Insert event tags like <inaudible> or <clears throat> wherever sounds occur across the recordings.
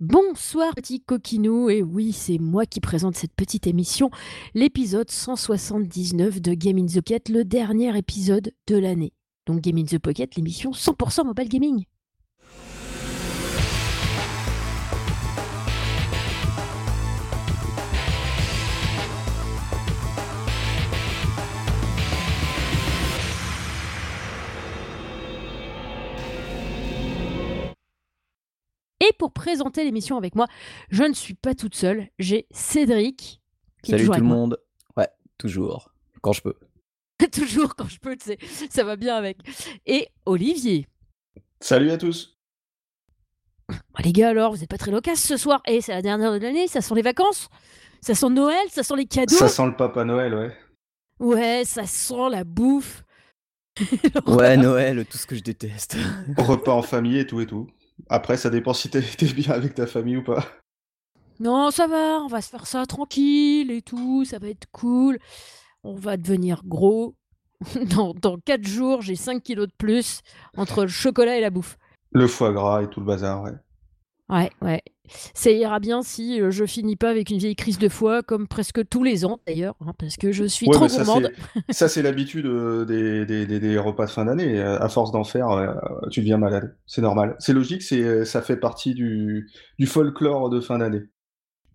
Bonsoir petit coquinou, et oui c'est moi qui présente cette petite émission, l'épisode 179 de Game in the Pocket, le dernier épisode de l'année. Donc Game in the Pocket, l'émission 100% mobile gaming. Et pour présenter l'émission avec moi, je ne suis pas toute seule. J'ai Cédric. Qui Salut tout le monde. Ouais, toujours. Quand je peux. <laughs> toujours quand je peux, tu sais. Ça va bien avec. Et Olivier. Salut à tous. les gars, alors, vous n'êtes pas très loquaces ce soir. Et c'est la dernière de l'année, ça sent les vacances. Ça sent Noël, ça sent les cadeaux. Ça sent le Papa Noël, ouais. Ouais, ça sent la bouffe. <laughs> ouais, Noël, tout ce que je déteste. Repas en famille et tout et tout. Après, ça dépend si <laughs> t'es bien avec ta famille ou pas. Non, ça va, on va se faire ça tranquille et tout, ça va être cool. On va devenir gros. <laughs> dans, dans 4 jours, j'ai 5 kilos de plus entre le chocolat et la bouffe. Le foie gras et tout le bazar, ouais. Ouais, ouais. Ça ira bien si euh, je finis pas avec une vieille crise de foie, comme presque tous les ans d'ailleurs, hein, parce que je suis trop gourmande. Ça, c'est l'habitude euh, des, des, des, repas de fin d'année. Euh, à force d'en faire, tu deviens malade. C'est normal. C'est logique, ça fait partie du, du folklore de fin d'année.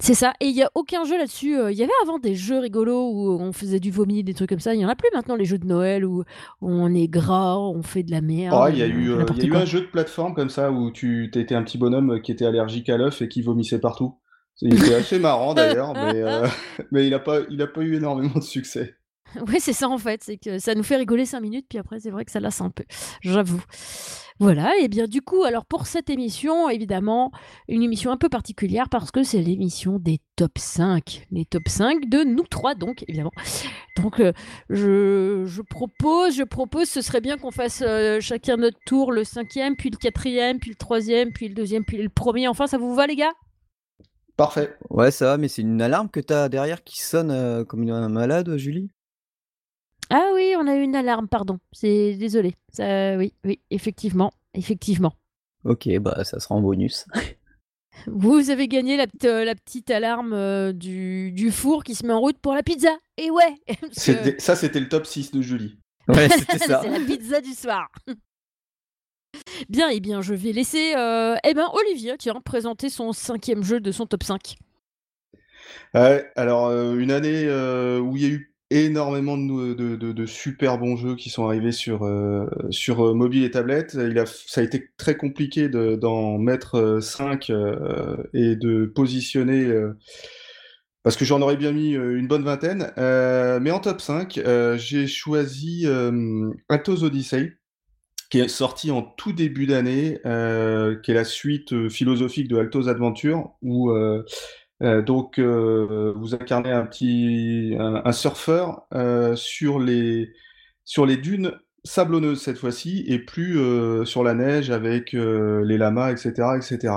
C'est ça. Et il n'y a aucun jeu là-dessus. Il y avait avant des jeux rigolos où on faisait du vomi, des trucs comme ça. Il n'y en a plus maintenant, les jeux de Noël où, on est gras, on fait de la merde. Oh, il y a eu, y a eu un jeu de plateforme comme ça où tu étais un petit bonhomme qui était allergique à l'œuf et qui vomissait partout. C'était <laughs> assez marrant d'ailleurs, mais, <laughs> mais il n'a pas, il a pas eu énormément de succès. Oui, c'est ça en fait. C'est que ça nous fait rigoler 5 minutes, puis après, c'est vrai que ça lasse un peu. J'avoue. Voilà, et bien du coup, alors pour cette émission, évidemment, une émission un peu particulière parce que c'est l'émission des top 5. Les top 5 de nous trois, donc, évidemment. Donc, euh, je, propose, je propose, ce serait bien qu'on fasse euh, chacun notre tour, le cinquième, puis le quatrième, puis le troisième, puis le deuxième, puis le premier. Enfin, ça vous va, les gars? Parfait. Ouais, ça va, mais c'est une alarme que tu as derrière qui sonne euh, comme une malade, Julie? Ah oui, on a eu une alarme, pardon. C'est désolé. Ça, oui, oui, effectivement, effectivement. Ok, bah ça sera en bonus. <laughs> Vous avez gagné la, euh, la petite alarme euh, du, du, four qui se met en route pour la pizza. Et ouais <laughs> Ça, c'était le top 6 de Julie. Ouais, c'était <laughs> ça. C'est la pizza du soir. bien, et eh bien, je vais laisser euh, eh ben, Olivier tiens, présenter son cinquième jeu de son top 5. alors, une année où il y a eu énormément de, super bons jeux qui sont arrivés sur, euh, euh, mobile et tablette. Ça a été très compliqué d'en mettre 5 euh, et de positionner, parce que j'en aurais bien mis une bonne vingtaine. mais en top 5, j'ai choisi Atos Odyssey, qui est sorti en tout début d'année, qui est la suite philosophique de Altos Adventure, où donc, euh, vous incarnez un petit un, surfeur euh, sur les sur les dunes sablonneuses cette fois-ci et plus sur la neige avec les lamas, etc., etc.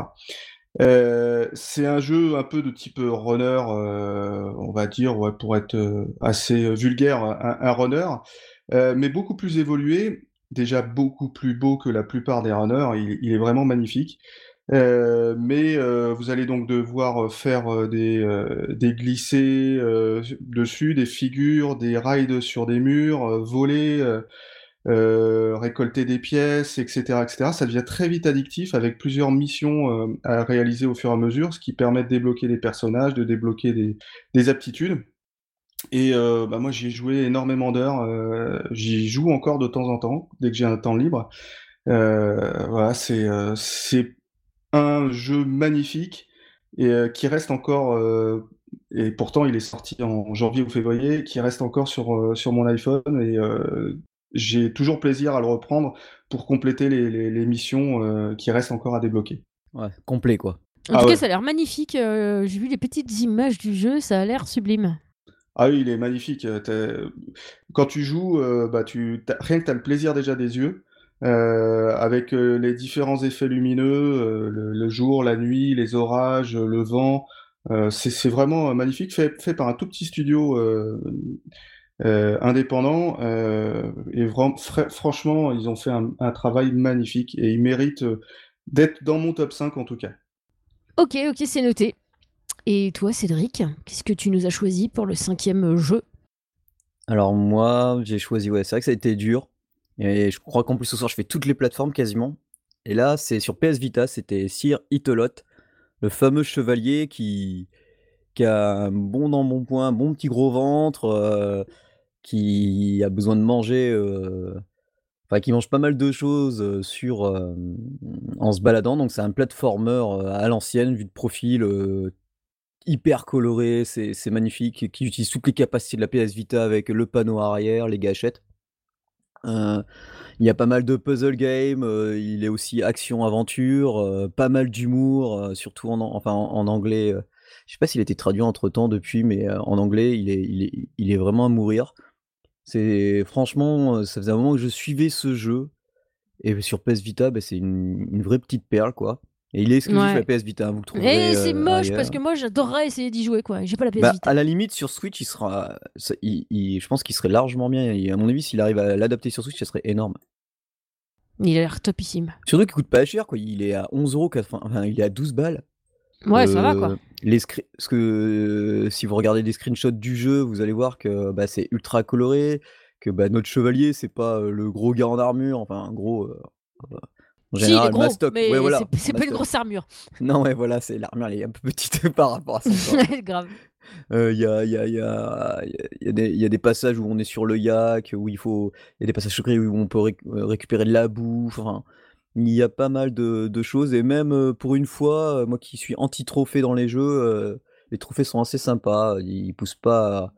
c'est un jeu un peu de type runner, on va dire, pour être assez vulgaire, un, runner, mais beaucoup plus évolué, déjà beaucoup plus beau que la plupart des runners. il est vraiment magnifique. Euh, mais euh, vous allez donc devoir euh, faire des, des glissés dessus, des figures, des rides sur des murs, voler, récolter des pièces, etc., etc. Ça devient très vite addictif avec plusieurs missions à réaliser au fur et à mesure, ce qui permet de débloquer des personnages, de débloquer des, des aptitudes. Et bah moi j'y ai joué énormément d'heures, j'y joue encore de temps en temps, dès que j'ai un temps libre. voilà, c'est c'est un jeu magnifique et euh, qui reste encore, euh, et pourtant il est sorti en janvier ou février, qui reste encore sur, euh, sur mon iPhone et j'ai toujours plaisir à le reprendre pour compléter les, missions qui restent encore à débloquer. Ouais, complet quoi. En tout ah cas, ça a l'air magnifique. J'ai vu les petites images du jeu, ça a l'air sublime. Ah oui, il est magnifique. Quand tu joues, bah, tu... rien que tu as le plaisir déjà des yeux. Euh, avec euh, les différents effets lumineux, euh, le, jour, la nuit, les orages, le vent. c'est vraiment magnifique, fait, fait, par un tout petit studio indépendant. et franchement, ils ont fait un, un, travail magnifique et ils méritent d'être dans mon top 5 en tout cas. Ok, ok, c'est noté. Et toi, Cédric, qu'est-ce que tu nous as choisi pour le cinquième jeu? Alors moi, j'ai choisi, ouais, c'est vrai que ça a été dur. Et je crois qu'en plus ce soir, je fais toutes les plateformes quasiment. Et là, c'est sur PS Vita, c'était Sir Itolot, le fameux chevalier qui, a un bon embonpoint, un bon petit gros ventre, euh, qui a besoin de manger, euh, enfin qui mange pas mal de choses euh, sur, en se baladant. Donc c'est un platformer à l'ancienne, vu de profil, hyper coloré, c'est magnifique, qui utilise toutes les capacités de la PS Vita avec le panneau arrière, les gâchettes. Il y a pas mal de puzzle game, il est aussi action-aventure, pas mal d'humour, surtout en, enfin, en, anglais. je sais pas s'il a été traduit entre temps depuis, mais en anglais, il est, il est, il est vraiment à mourir. C'est franchement, ça faisait un moment que je suivais ce jeu. Et sur PS Vita, bah, c'est une, une, vraie petite perle, quoi. Et il est exclusif à la PS Vita, vous le trouverez. Et c'est moche parce que moi j'adorerais essayer d'y jouer quoi. J'ai pas la PS bah, Vita. À la limite sur Switch, il sera, je pense qu'il serait largement bien. Et à mon avis, s'il arrive à l'adapter sur Switch, ça serait énorme. Il a l'air topissime. Surtout qu'il coûte pas cher quoi. Il est à 11,80€, enfin il est à 12 balles. Ouais, ça va quoi. Euh, les ce que si vous regardez des screenshots du jeu, vous allez voir que bah, c'est ultra coloré, que bah, notre chevalier c'est pas euh, le gros gars en armure, enfin un gros. Euh, en général, si, gros, mais ouais, voilà, c'est pas une grosse armure. <laughs> Non, ouais, voilà, c'est l'armure, elle est un peu petite <laughs> par rapport à ça. Grave. Il y, a, y, a, y, a, y, a y, a, des passages où on est sur le yak, où il faut. Il y a des passages secrets où on peut récupérer de la bouffe. Enfin, il y a pas mal de, de, choses. Et même pour une fois, moi qui suis anti-trophée dans les jeux, les trophées sont assez sympas. Ils poussent pas.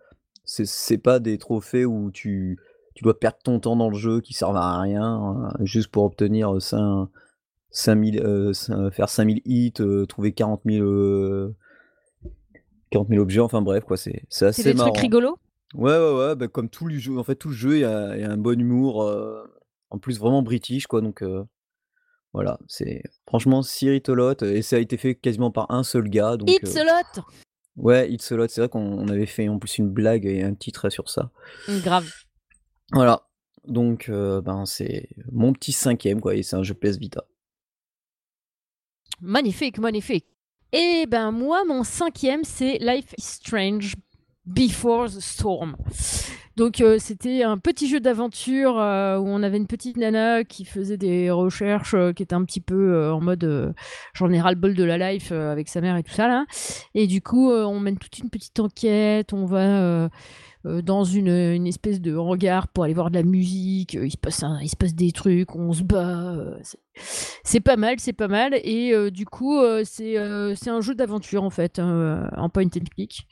C'est pas des trophées où tu tu dois perdre ton temps dans le jeu qui servent à rien, hein, juste pour obtenir 5, 5000, euh, faire 5000 hits, euh, trouver 40 000, 40 objets, enfin bref, quoi, c'est assez C'est des marrant. trucs rigolos? Ouais, ouais, ouais, bah, comme tous les jeux, en fait, tout le jeu, il y a, y a un bon humour, euh, en plus vraiment british, quoi, donc voilà, c'est franchement Lot, et ça a été fait quasiment par un seul gars. Donc, It's a lot Ouais, It's a Lot, c'est vrai qu'on avait fait en plus une blague et un titre sur ça. Grave. Voilà, donc ben, c'est mon petit cinquième, quoi, et c'est un jeu PS Vita. Magnifique, magnifique. Et ben moi, mon cinquième, c'est Life is Strange Before the Storm. Donc c'était un petit jeu d'aventure où on avait une petite nana qui faisait des recherches, qui était un petit peu en mode j'en ai ras le bol de la life avec sa mère et tout ça là. Et du coup on mène toute une petite enquête, on va euh, dans une, espèce de regard pour aller voir de la musique. Euh, il, se passe il se passe des trucs, on se bat. Euh, c'est pas mal, c'est pas mal. Et du coup, c'est c'est un jeu d'aventure en fait, en point and click.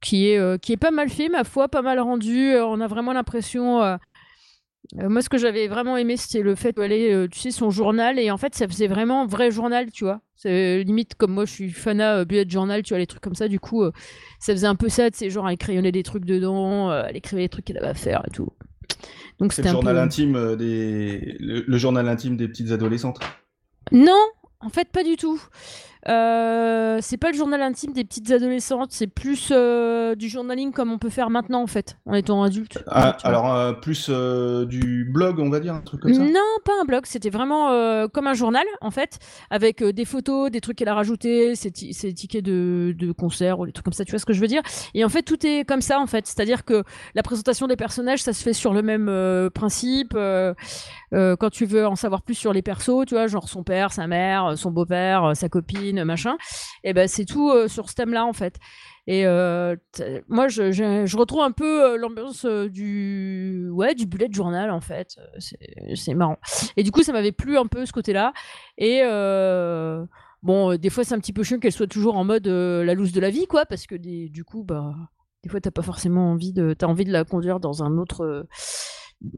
Qui est, qui est pas mal fait, ma foi, pas mal rendu. On a vraiment l'impression euh, moi, ce que j'avais vraiment aimé, c'était le fait d'aller, euh, tu sais, son journal, et en fait, ça faisait vraiment vrai journal, tu vois. C'est limite comme moi, je suis fanat euh, bullet journal, tu vois, les trucs comme ça. Du coup, ça faisait un peu ça, tu sais, genre, elle crayonnait des trucs dedans, elle écrivait des trucs qu'elle avait à faire et tout. Donc, c'est le journal intime des, le, journal intime des petites adolescentes? Non, en fait, pas du tout. Euh, c'est pas le journal intime des petites adolescentes, c'est plus euh, du journaling comme on peut faire maintenant en fait, en étant adulte. Ah, alors euh, plus du blog, on va dire, un truc comme ça? Non, pas un blog, c'était vraiment comme un journal en fait, avec des photos, des trucs qu'elle a rajoutés, ses, tickets de, de concert ou des trucs comme ça, tu vois ce que je veux dire? Et en fait, tout est comme ça en fait, c'est-à-dire que la présentation des personnages, ça se fait sur le même principe. quand tu veux en savoir plus sur les persos, tu vois, genre son père, sa mère, son beau-père, sa copine machin. Et ben c'est tout euh, sur ce thème-là en fait. Et euh, moi, je, je, retrouve un peu euh, l'ambiance du ouais du bullet journal en fait. C'est marrant. Et du coup, ça m'avait plu un peu ce côté-là. Et bon, des fois, c'est un petit peu chiant qu'elle soit toujours en mode la loose de la vie, quoi, parce que du coup, bah, des fois, t'as pas forcément envie de, as envie de la conduire dans un autre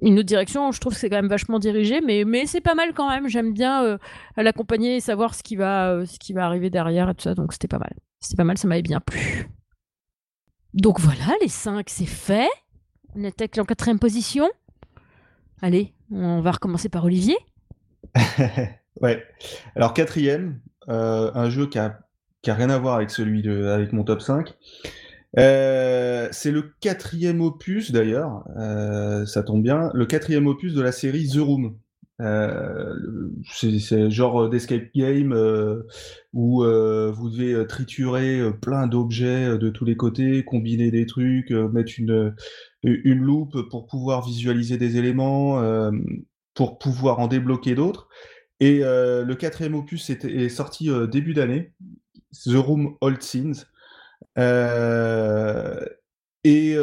une autre direction. Je trouve que c'est quand même vachement dirigé, mais, c'est pas mal quand même. J'aime bien euh, l'accompagner et savoir ce qui, va, euh, ce qui va arriver derrière et tout ça. Donc c'était pas mal. C'était pas mal, ça m'avait bien plu. Donc voilà, les 5, c'est fait. On attaque en quatrième position. Allez, on va recommencer par Olivier. <laughs> ouais. Alors quatrième, euh, un jeu qui a, rien à voir avec celui avec mon top 5. Euh, c'est le quatrième opus d'ailleurs, euh, ça tombe bien, le quatrième opus de la série The Room. c'est genre d'escape game où vous devez triturer plein d'objets de tous les côtés, combiner des trucs, mettre une, une loupe pour pouvoir visualiser des éléments, pour pouvoir en débloquer d'autres. Et le quatrième opus est, est sorti début d'année, The Room Old Scenes. Et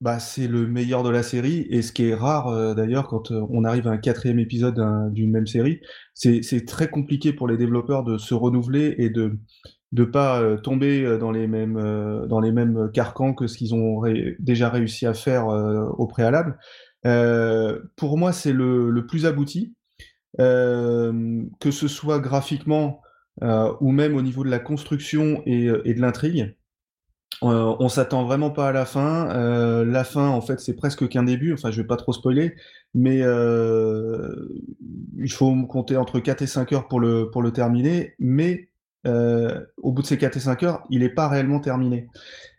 bah, c'est le meilleur de la série. Et ce qui est rare d'ailleurs quand on arrive à un quatrième épisode d'une même série, c'est très compliqué pour les développeurs de se renouveler et de ne pas tomber dans les mêmes dans les mêmes carcans que ce qu'ils ont déjà réussi à faire au préalable. pour moi, c'est le, le, plus abouti, que ce soit graphiquement ou même au niveau de la construction et de l'intrigue. Euh, on s'attend vraiment pas à la fin. Euh, la fin, en fait, c'est presque qu'un début. Enfin, je vais pas trop spoiler, mais euh, il faut compter entre 4 et 5 heures pour le, pour le terminer. Mais au bout de ces 4 et 5 heures, il n'est pas réellement terminé.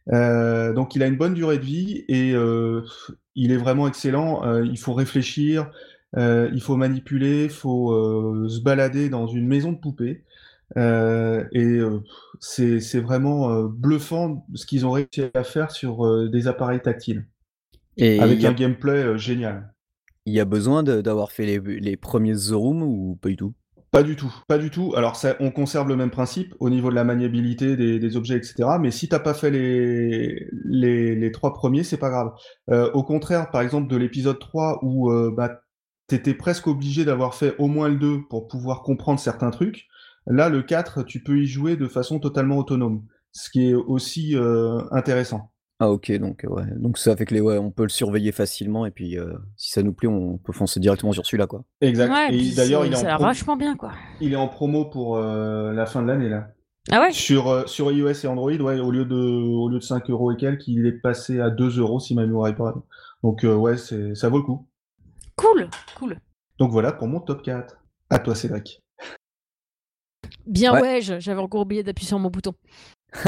donc, il a une bonne durée de vie et il est vraiment excellent. il faut réfléchir, il faut manipuler, il faut se balader dans une maison de poupées. Euh, et euh, c'est vraiment euh, bluffant ce qu'ils ont réussi à faire sur des appareils tactiles. Et avec un gameplay génial. Il y a besoin d'avoir fait les, les, premiers The Room ou pas du tout? Pas du tout, pas du tout. Alors ça, on conserve le même principe au niveau de la maniabilité des, des objets, etc. Mais si t'as pas fait les, les, les trois premiers, c'est pas grave. au contraire, par exemple, de l'épisode 3 où bah, t'étais presque obligé d'avoir fait au moins le 2 pour pouvoir comprendre certains trucs. Là, le 4, tu peux y jouer de façon totalement autonome, ce qui est aussi euh, intéressant. Ah ok, donc ouais, donc ça fait que les ouais, on peut le surveiller facilement et puis euh, si ça nous plaît, on peut foncer directement sur celui-là quoi. Exact. et d'ailleurs, il est en vachement bien quoi. Il est en promo pour euh, la fin de l'année là. Ah ouais? Sur sur iOS et Android, ouais, au lieu de au lieu de 5 euros et quelques, il est passé à 2 euros si ma mémoire est pas. Donc ouais, c'est ça vaut le coup. Cool, cool. Donc voilà pour mon top 4. À toi Cédric. Bien ouais, j'avais encore oublié d'appuyer sur mon bouton. <laughs>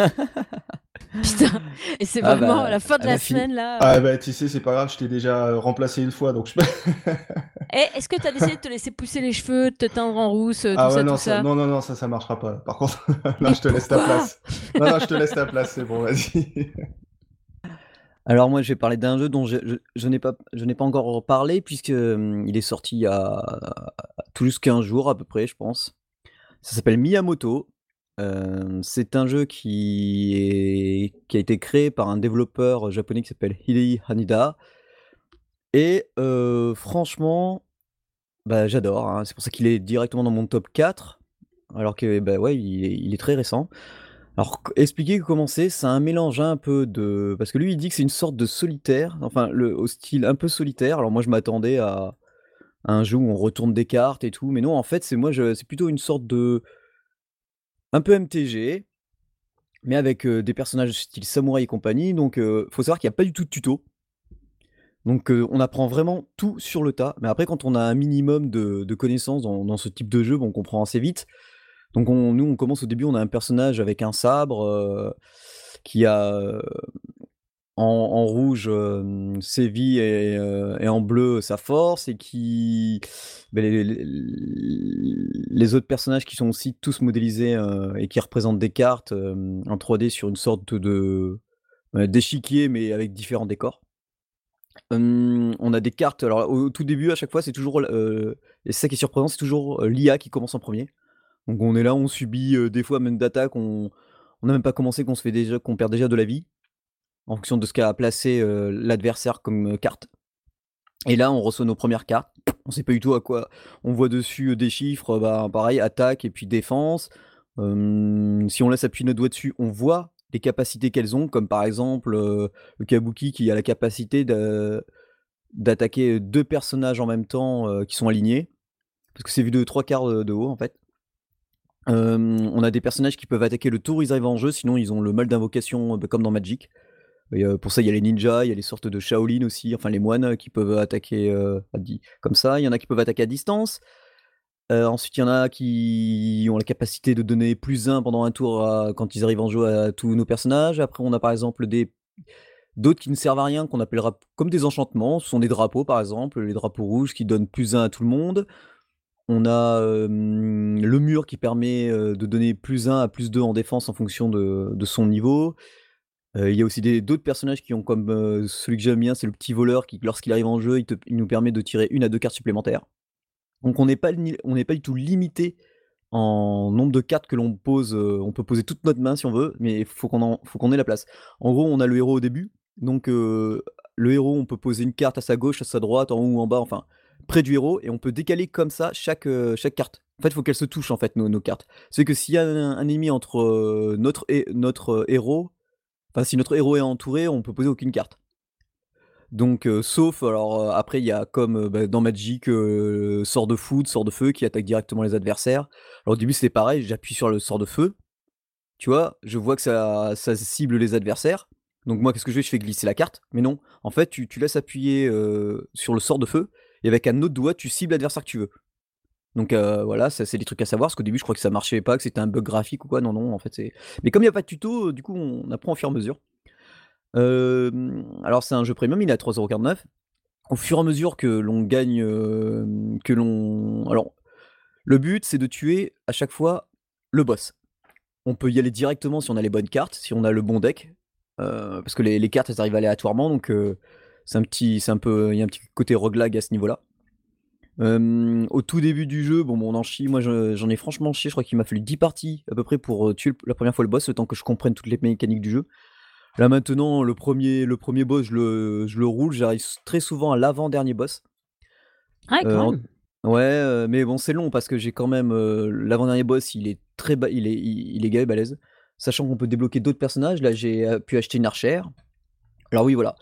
Putain, et c'est ah vraiment bah, la fin de la semaine là. Ah bah tu sais, c'est pas grave, je t'ai déjà remplacé une fois donc je. Eh, est-ce que t'as décidé de te laisser pousser les cheveux, de te teindre en rousse, tout ah ouais, ça, non, tout ça, Non, non, non, ça, ça marchera pas. Par contre, <laughs> là, je te laisse ta place. Non, non, je te laisse ta place, c'est bon, vas-y. Alors moi, je vais parler d'un jeu dont je, je, n'ai pas, je n'ai pas encore parlé puisque hum, il est sorti il y a tout juste 15 jours à peu près, je pense. Ça s'appelle Miyamoto. c'est un jeu qui, a été créé par un développeur japonais qui s'appelle Hidei Hanida. Et franchement, bah, j'adore. Hein. C'est pour ça qu'il est directement dans mon top 4. Alors que, bah ouais, il est, très récent. Alors, expliquer comment c'est, c'est un mélange un peu de. Parce que lui, il dit que c'est une sorte de solitaire, enfin, au style un peu solitaire. Alors, moi, je m'attendais à, un jeu où on retourne des cartes et tout. Mais non, en fait, c'est moi, c'est plutôt une sorte de. Un peu MTG, mais avec des personnages style samouraï et compagnie. Donc, il faut savoir qu'il n'y a pas du tout de tuto. Donc, on apprend vraiment tout sur le tas. Mais après, quand on a un minimum de, connaissances dans, ce type de jeu, on comprend assez vite. Donc, nous, on commence au début, on a un personnage avec un sabre qui a en, rouge ses vies et, en bleu sa force, et qui. Ben, les, autres personnages qui sont aussi tous modélisés et qui représentent des cartes en 3D sur une sorte de d'échiquier, mais avec différents décors. on a des cartes. Alors, au, tout début, à chaque fois, c'est toujours. et c'est ça qui est surprenant, c'est toujours l'IA qui commence en premier. Donc, on est là, on subit des fois même d'attaques, on n'a même pas commencé, qu'on se qu'on perd déjà de la vie en fonction de ce qu'a placé l'adversaire comme carte. Et là, on reçoit nos premières cartes. On sait pas du tout à quoi. On voit dessus des chiffres, bah, pareil, attaque et puis défense. si on laisse appuyer notre doigt dessus, on voit les capacités qu'elles ont, comme par exemple le Kabuki qui a la capacité d'attaquer deux personnages en même temps qui sont alignés. Parce que c'est vu de trois quarts de, haut en fait. on a des personnages qui peuvent attaquer le tour ils arrivent en jeu, sinon ils ont le mal d'invocation comme dans Magic pour ça, il y a les ninjas, il y a les sortes de Shaolin aussi, enfin les moines qui peuvent attaquer comme ça. Il y en a qui peuvent attaquer à distance. ensuite, il y en a qui ont la capacité de donner plus 1 pendant un tour quand ils arrivent en jeu à tous nos personnages. Après, on a par exemple des d'autres qui ne servent à rien, qu'on appellera comme des enchantements. Ce sont des drapeaux, par exemple, les drapeaux rouges qui donnent plus 1 à tout le monde. On a, le mur qui permet, de donner +1 à +2 en défense en fonction de son niveau. Heu, il y a aussi d'autres personnages qui ont comme, heu, celui que j'aime bien, c'est le petit voleur qui lorsqu'il arrive en jeu, il il nous permet de tirer 1 à 2 cartes supplémentaires. Donc on n'est pas du tout limité en nombre de cartes que l'on pose, heu, on peut poser toute notre main si on veut, mais en faut qu'on ait la place. En gros, on a le héros au début, donc le héros, on peut poser une carte à sa gauche, à sa droite, en haut ou en bas, enfin près du héros et on peut décaler comme ça chaque, carte. En fait, il faut qu'elles se touchent en fait nos cartes. C'est que s'il y a un ennemi entre, notre hé notre, héros, si notre héros est entouré, on peut poser aucune carte. Donc heu, sauf alors, heu, après il y a comme, heu, bah, dans Magic, sort de foudre, sort de feu qui attaque directement les adversaires. Alors au début c'est pareil, j'appuie sur le sort de feu, tu vois? Je vois que ça cible les adversaires. Donc moi qu'est-ce que je fais? Je fais glisser la carte, mais non, en fait tu laisses appuyer, sur le sort de feu et avec un autre doigt tu cibles l'adversaire que tu veux. Donc heu, voilà, ça c'est des trucs à savoir, parce qu'au début je crois que ça marchait pas, que c'était un bug graphique ou quoi. Non, non, en fait c'est mais comme il y a pas de tuto, du coup on apprend au fur et à mesure. Alors c'est un jeu premium, il est à 3,49 €. Au fur et à mesure que l'on gagne, que l'on alors le but c'est de tuer à chaque fois le boss. On peut y aller directement si on a les bonnes cartes, si on a le bon deck, heu, parce que les les cartes elles arrivent aléatoirement donc c'est un petit c'est un peu il y a un petit côté roguelike à ce niveau-là. Au tout début du jeu, bon, bon on en chie, moi je j'en ai franchement chié, je crois qu'il m'a fallu 10 parties à peu près pour, heu, tuer la première fois le boss, le temps que je comprenne toutes les mécaniques du jeu. Là maintenant, le premier le premier boss, je le je le roule, j'arrive très souvent à l'avant-dernier boss. Ah quand en même! ouais, heu, mais bon c'est long parce que j'ai quand même, l'avant-dernier boss, il est très ba il est il il est gavé balèze. Sachant qu'on peut débloquer d'autres personnages, là j'ai, pu acheter une archère. Alors oui voilà,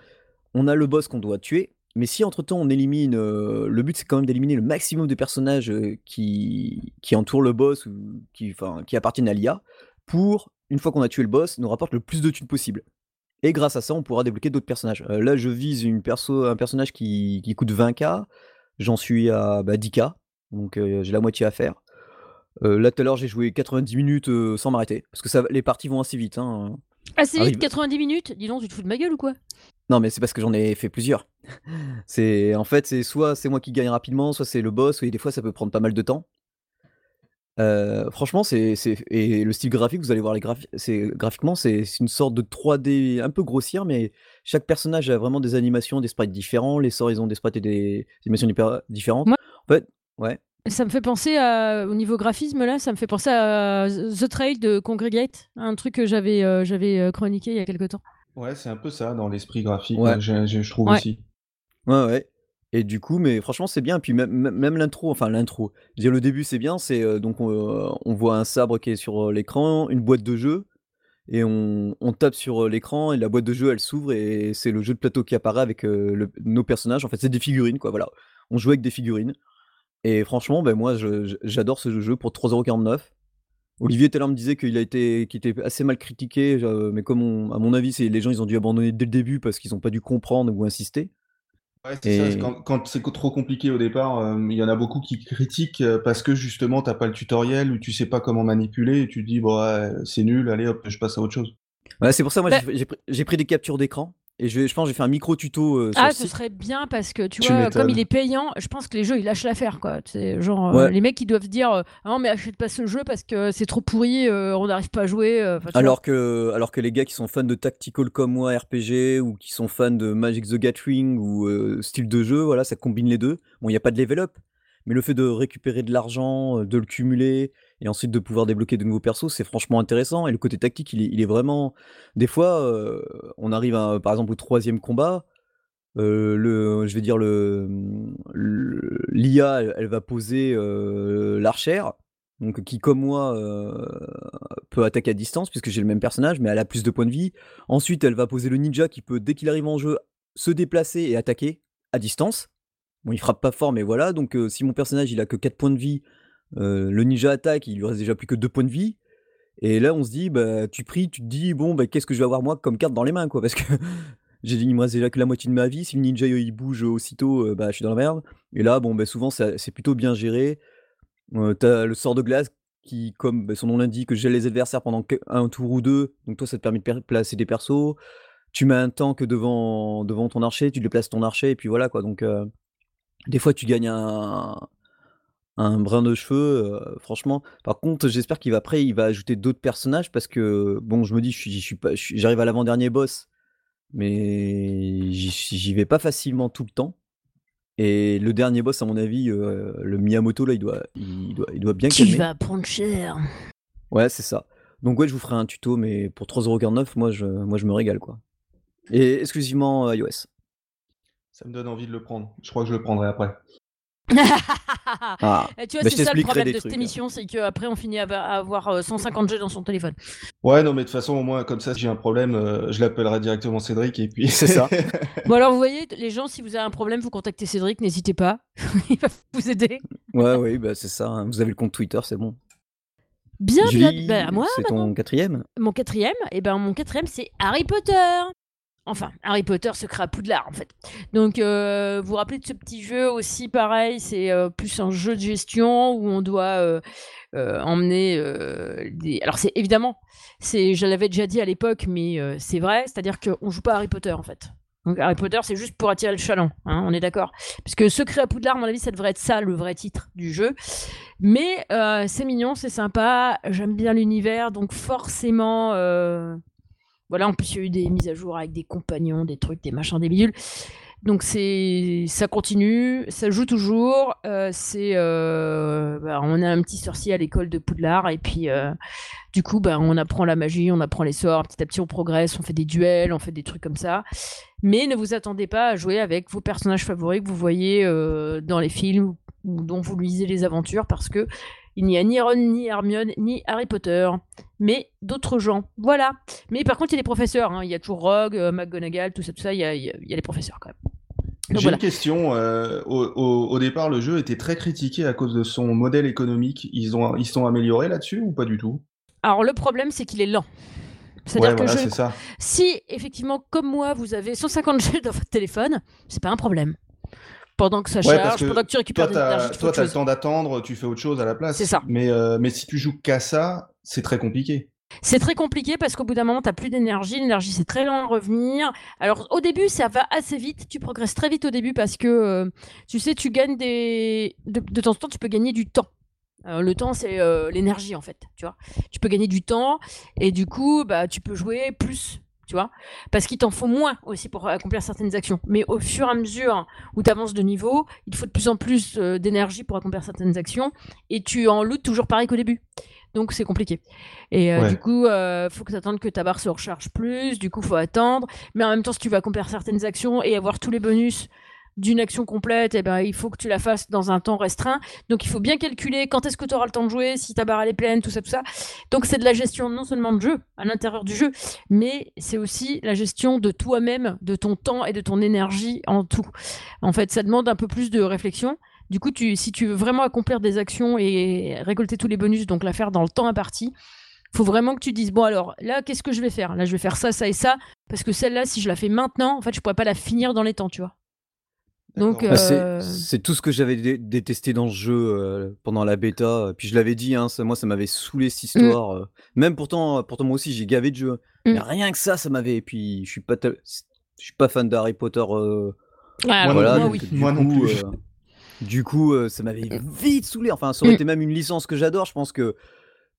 on a le boss qu'on doit tuer, mais si entre temps on élimine, heu, le but c'est quand même d'éliminer le maximum de personnages, heu, qui qui entourent le boss ou qui enfin qui appartiennent à l'IA, pour, une fois qu'on a tué le boss, nous rapporte le plus de thunes possible. Et grâce à ça, on pourra débloquer d'autres personnages. Heu, là je vise une perso un personnage qui qui coûte 20 K, j'en suis à, bah, 10 K, donc j'ai la moitié à faire. Là tout à l'heure j'ai joué 90 minutes, sans m'arrêter, parce que ça les parties vont assez vite, hein, Assez vite, arrive 90 minutes? Dis donc, tu te fous de ma gueule ou quoi? Non mais c'est parce que j'en ai fait plusieurs. C'est en fait, c'est soit c'est moi qui gagne rapidement, soit c'est le boss et des fois ça peut prendre pas mal de temps. Heu, franchement c'est et le style graphique, vous allez voir les graphi c'est graphiquement c'est une sorte de 3D un peu grossière, mais chaque personnage a vraiment des animations, des sprites différents, les sorts ils ont des sprites et des animations hyper différentes. Moi En fait ouais? Ça me fait penser à au niveau graphisme là, ça me fait penser à The The Trail de Kongregate, un truc que j'avais, heu, chroniqué il y a quelque temps. Ouais, c'est un peu ça dans l'esprit graphique, Ouais. je trouve Ouais. aussi. Ouais, ouais et du coup mais franchement c'est bien, puis même l'intro, enfin l'intro, je veux dire le début c'est bien, c'est, heu, donc on, heu, on voit un sabre qui est sur, heu, l'écran, une boîte de jeu et on on tape sur, l'écran et la boîte de jeu elle s'ouvre et c'est le jeu de plateau qui apparaît avec, le nos personnages. En fait, c'est des figurines quoi, voilà. On joue avec des figurines et franchement, beh, moi j'adore ce jeu pour 3,49 €. Olivier tout à l'heure me disait qu'il a été qu'il était assez mal critiqué, je mais comme on à mon avis, c'est les gens ils ont dû abandonner dès le début parce qu'ils ont pas dû comprendre ou insister Ouais, c'est ça, quand quand c'est trop compliqué au départ, hem, il y en a beaucoup qui critiquent, heu, parce que justement tu as pas le tutoriel ou tu sais pas comment manipuler et tu te dis: «Bon ouais, c'est nul, allez hop, je passe à autre chose». Ouais, c'est pour ça moi Bah j'ai pris des captures d'écran et je je pense j'ai fait un micro tuto, sur le Ah, ce site. serait bien parce que tu Tu vois, comme il est payant, je pense que les jeux ils lâchent l'affaire quoi. Sais, genre, Ouais. les mecs ils doivent dire, «Ah non mais achète pas ce jeu parce que c'est trop pourri, on n'arrive pas à jouer», enfin vois? Alors que alors que les gars qui sont fans de tactical comme moi, RPG ou qui sont fans de Magic: The Gathering ou, style de jeu, voilà, ça combine les 2. Bon, il y a pas de level up, mais le fait de récupérer de l'argent, de le cumuler et ensuite de pouvoir débloquer de nouveaux persos, c'est franchement intéressant et le côté tactique, il est vraiment des fois, heu, on arrive à par exemple au 3e combat, heu, le je vais dire le, l'IA, elle va poser, heu, l'archère, donc qui comme moi, heu, peut attaquer à distance puisque j'ai le même personnage, mais elle a plus de points de vie. Ensuite, elle va poser le ninja qui peut, dès qu'il arrive en jeu, se déplacer et attaquer à distance. Bon, il frappe pas fort, mais voilà, donc si mon personnage il a que 4 points de vie, heu, le ninja attaque, il lui reste déjà plus que 2 points de vie et là on se dit, bah, tu pries, tu te dis: «Bon, bah, qu'est-ce que je vais avoir moi comme carte dans les mains quoi?» <laughs> parce que j'ai dit: «Il me reste déjà que la moitié de ma vie, si le ninja il bouge aussitôt, heu, bah, je suis dans la merde» et là, bon, bah, souvent c'est plutôt bien géré. Heu, tu as le sort de glace qui, comme, bah, son nom l'indique, gèle les adversaires pendant 1 tour ou 2, donc toi ça te permet de placer des persos. Tu mets un tank devant devant ton archer, tu déplaces ton archer et puis voilà quoi, donc heu, des fois tu gagnes un un brin de cheveux, heu, franchement. Par contre, j'espère qu'il va après, il va ajouter d'autres personnages parce que bon, je me dis, je suis je suis pas j'arrive à l'avant-dernier boss, mais j'y j'y vais pas facilement tout le temps et le dernier boss, à mon avis, heu, le Miyamoto là, il doit il doit il doit bien Tu calmer. vas prendre cher. Ouais, c'est ça. Donc ouais, je vous ferai un tuto, mais pour 3,49 €, moi je moi je me régale, quoi et exclusivement, heu, iOS. Ça me donne envie de le prendre. Je crois que je le prendrai après. Ah, <laughs> tu vois, bah, c'est ça le problème de cette hein. émission, c'est qu'après on finit à avoir, heu, 150 jeux dans son téléphone. Ouais, non, mais de toute façon, au moins, comme ça, si j'ai un problème, heu, je l'appellerai directement Cédric et puis <laughs> C'est ça. <laughs> Bon alors vous voyez, les gens, si vous avez un problème, vous contactez Cédric, n'hésitez pas, il va vous aider. Ouais, oui, bah, c'est ça, hein. Vous avez le compte Twitter, c'est bon. Bien, bien, Julie, bah, à moi c'est ton 4e? Mon 4e, et ben, mon 4e, c'est Harry Potter. Enfin, Harry Potter secret à Poudlard, en fait. Donc, heu, vous vous rappelez de ce petit jeu aussi pareil, c'est, heu, plus un jeu de gestion où on doit, heu, emmener, des alors c'est évidemment, c'est je l'avais déjà dit à l'époque, mais c'est vrai, c'est-à-dire qu'on joue pas Harry Potter, en fait. Donc Harry Potter, c'est juste pour attirer le chaland, hein, on est d'accord? Parce que secret à Poudlard, à mon avis, ça devrait être ça, le vrai titre du jeu. Mais c'est mignon, c'est sympa, j'aime bien l'univers, donc forcément, voilà, en plus, il y a eu des mises à jour avec des compagnons, des trucs, des machins, des bidules. Donc c'est ça continue, ça joue toujours, heu, c'est, heu, bah, on a un petit sorcier à l'école de Poudlard et puis, heu, du coup, bah, on apprend la magie, on apprend les sorts, petit à petit on progresse, on fait des duels, on fait des trucs comme ça. Mais ne vous attendez pas à jouer avec vos personnages favoris que vous voyez, dans les films ou dont vous lisez les aventures parce qu'il n'y a ni Ron, ni Hermione, ni Harry Potter, mais d'autres gens. Voilà. Mais par contre, il y a des professeurs, hein, il y a toujours Rogue, heu, McGonagall, tout ça, tout ça, il y a il y a il y a les professeurs quand même. J'ai voilà. une question, heu, au au au départ, le jeu était très critiqué à cause de son modèle économique. Ils ont ils sont améliorés là-dessus ou pas du tout? Alors le problème, c'est qu'il est lent. C'est-à-dire Ouais, que voilà, je c'est ça. si effectivement, comme moi, vous avez 150 jeux dans votre téléphone, c'est pas un problème. Pendant que ça Ouais, charge, que pendant que tu toi, récupères de l'énergie, tu toi, tu as le temps d'attendre, tu fais autre chose à la place. C'est ça. Mais heu, mais si tu joues qu'à ça, c'est très compliqué. C'est très compliqué parce qu'au bout d'un moment, tu as plus d'énergie. L'énergie, c'est très lent à revenir. Alors, au début, ça va assez vite. Tu progresses très vite au début parce que, euh, tu sais, tu gagnes des. De, de temps en temps, tu peux gagner du temps. Euh, le temps, c'est euh, l'énergie, en fait. Tu vois, tu peux gagner du temps et du coup, bah, tu peux jouer plus. Tu vois, parce qu'il t'en faut moins aussi pour accomplir certaines actions. Mais au fur et à mesure où tu avances de niveau, il te faut de plus en plus euh, d'énergie pour accomplir certaines actions et tu en lootes toujours pareil qu'au début. Donc c'est compliqué. Et euh, Ouais. du coup, euh, faut que tu attendes que ta barre se recharge plus. Du coup, faut attendre. Mais en même temps, si tu veux accomplir certaines actions et avoir tous les bonus d'une action complète, eh ben, il faut que tu la fasses dans un temps restreint. Donc il faut bien calculer quand est-ce que tu auras le temps de jouer, si ta barre elle est pleine, tout ça, tout ça. Donc c'est de la gestion non seulement de jeu, à l'intérieur du jeu, mais c'est aussi la gestion de toi-même, de ton temps et de ton énergie en tout. En fait, ça demande un peu plus de réflexion. Du coup, tu, si tu veux vraiment accomplir des actions et récolter tous les bonus, donc la faire dans le temps imparti, faut vraiment que tu dises bon alors là qu'est-ce que je vais faire? Là je vais faire ça, ça et ça parce que celle-là si je la fais maintenant, en fait je pourrais pas la finir dans les temps, tu vois. Donc. Bah, c'est Euh, c'est tout ce que j'avais dé détesté dans ce jeu, heu, pendant la bêta, puis je l'avais dit, hein, ça moi, ça m'avait saoulé cette Mmh. histoire, heu, même pourtant pourtant moi aussi j'ai gavé de jeux, Mmh. mais rien que ça, ça m'avait et puis je suis pas je suis pas fan d'Harry Potter, non voilà, moi plus. oui. du Moi non coup, plus. heu, du coup, ça m'avait vite saoulé, enfin ça aurait Mmh. été même une licence que j'adore, je pense que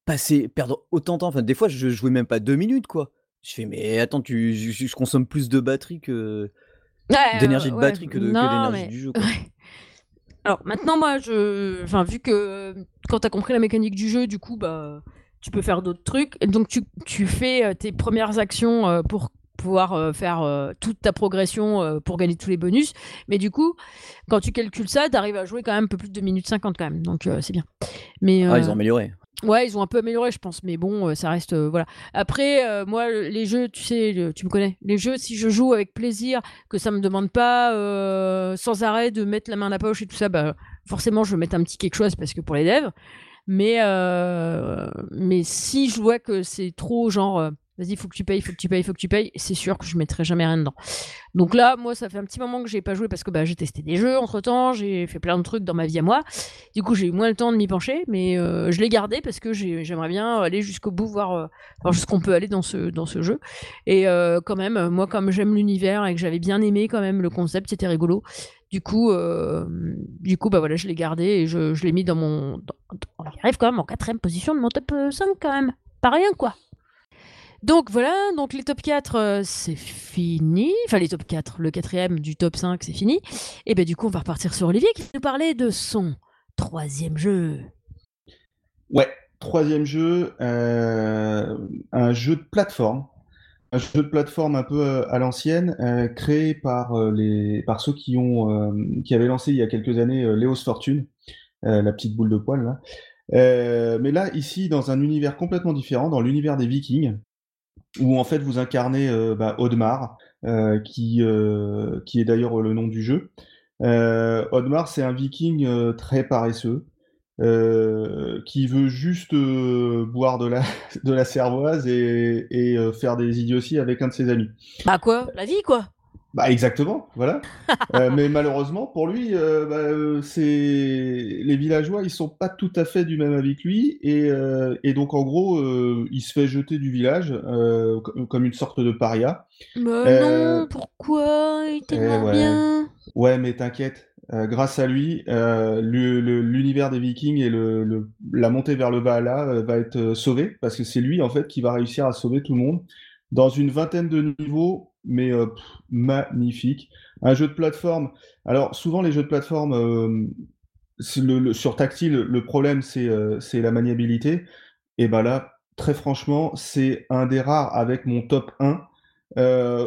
passer perdre autant de temps, enfin des fois je jouais même pas 2 minutes, quoi. Je fais: «Mais attends, tu je je consomme plus de batterie que Ouais, d'énergie de batterie que de mais du jeu, <laughs> quoi». ouais. Alors maintenant, moi, je, enfin, vu que quand t'as compris la mécanique du jeu, du coup, bah, tu peux faire d'autres trucs. Et donc tu, tu fais euh, tes premières actions euh, pour pouvoir euh, faire toute ta progression pour gagner tous les bonus. Mais du coup, quand tu calcules ça, t'arrives à jouer quand même un peu plus de 2 minutes 50 quand même. Donc euh, c'est bien. Mais Ah, ils ont amélioré. Ouais, ils ont un peu amélioré, je pense, mais bon, euh, ça reste euh, voilà. Après, euh, moi, le- les jeux, tu sais, tu me connais. Les jeux, si je joue avec plaisir, que ça me demande pas sans arrêt de mettre la main à la poche et tout ça, bah forcément, je vais mettre un petit quelque chose parce que pour les devs. Mais mais si je vois que c'est trop genre, vas-y, il faut que tu payes, il faut que tu payes, il faut que tu payes, c'est sûr que je mettrai jamais rien dedans. Donc là, moi, ça fait un petit moment que j'ai pas joué parce que bah, j'ai testé des jeux entre temps, j'ai fait plein de trucs dans ma vie à moi. Du coup, j'ai eu moins le temps de m'y pencher, mais euh, je l'ai gardé parce que j'aimerais bien aller jusqu'au bout, voir, euh, voir jusqu'on peut aller dans ce, dans ce jeu. Et euh, quand même, moi, comme j'aime l'univers et que j'avais bien aimé quand même le concept, c'était rigolo. Du coup, du coup, bah voilà, je l'ai gardé et je, je l'ai mis dans mon. on arrive quand même en quatrième position de mon top 5 quand même. Pas rien quoi. Donc voilà, donc les top 4, euh, c'est fini. Enfin, les top 4, le quatrième du top 5, c'est fini. Et bien du coup, on va repartir sur Olivier qui nous parlait de son troisième jeu. Ouais, troisième jeu, euh, un jeu de plateforme. Un jeu de plateforme un peu euh, à l'ancienne, créé par, les, par ceux qui, ont, qui avaient lancé il y a quelques années Léos Fortune, la petite boule de poil là. mais là, ici, dans un univers complètement différent, dans l'univers des Vikings, où en fait vous incarnez euh, bah, Audemars, euh, qui, euh, qui est d'ailleurs le nom du jeu. Audemars, c'est un viking très paresseux, qui veut juste boire de la, <laughs> de la cervoise et, faire des idioties avec un de ses amis. Bah quoi? La vie quoi? Bah exactement, voilà. euh, <laughs> mais malheureusement pour lui, euh, bah, euh, c'est les villageois, ils sont pas tout à fait du même avis que lui, et, et donc en gros, il se fait jeter du village comme une sorte de paria. Mais non, pourquoi? Il était ouais. bien. Ouais, mais t'inquiète. grâce à lui, l'univers des Vikings et le, la montée vers le là va être sauvé parce que c'est lui en fait qui va réussir à sauver tout le monde dans une vingtaine de niveaux mais euh, magnifique. Un jeu de plateforme. Alors, souvent, les jeux de plateforme, euh, sur tactile, le problème, c'est euh, la maniabilité. Et ben là, très franchement, c'est un des rares avec mon top 1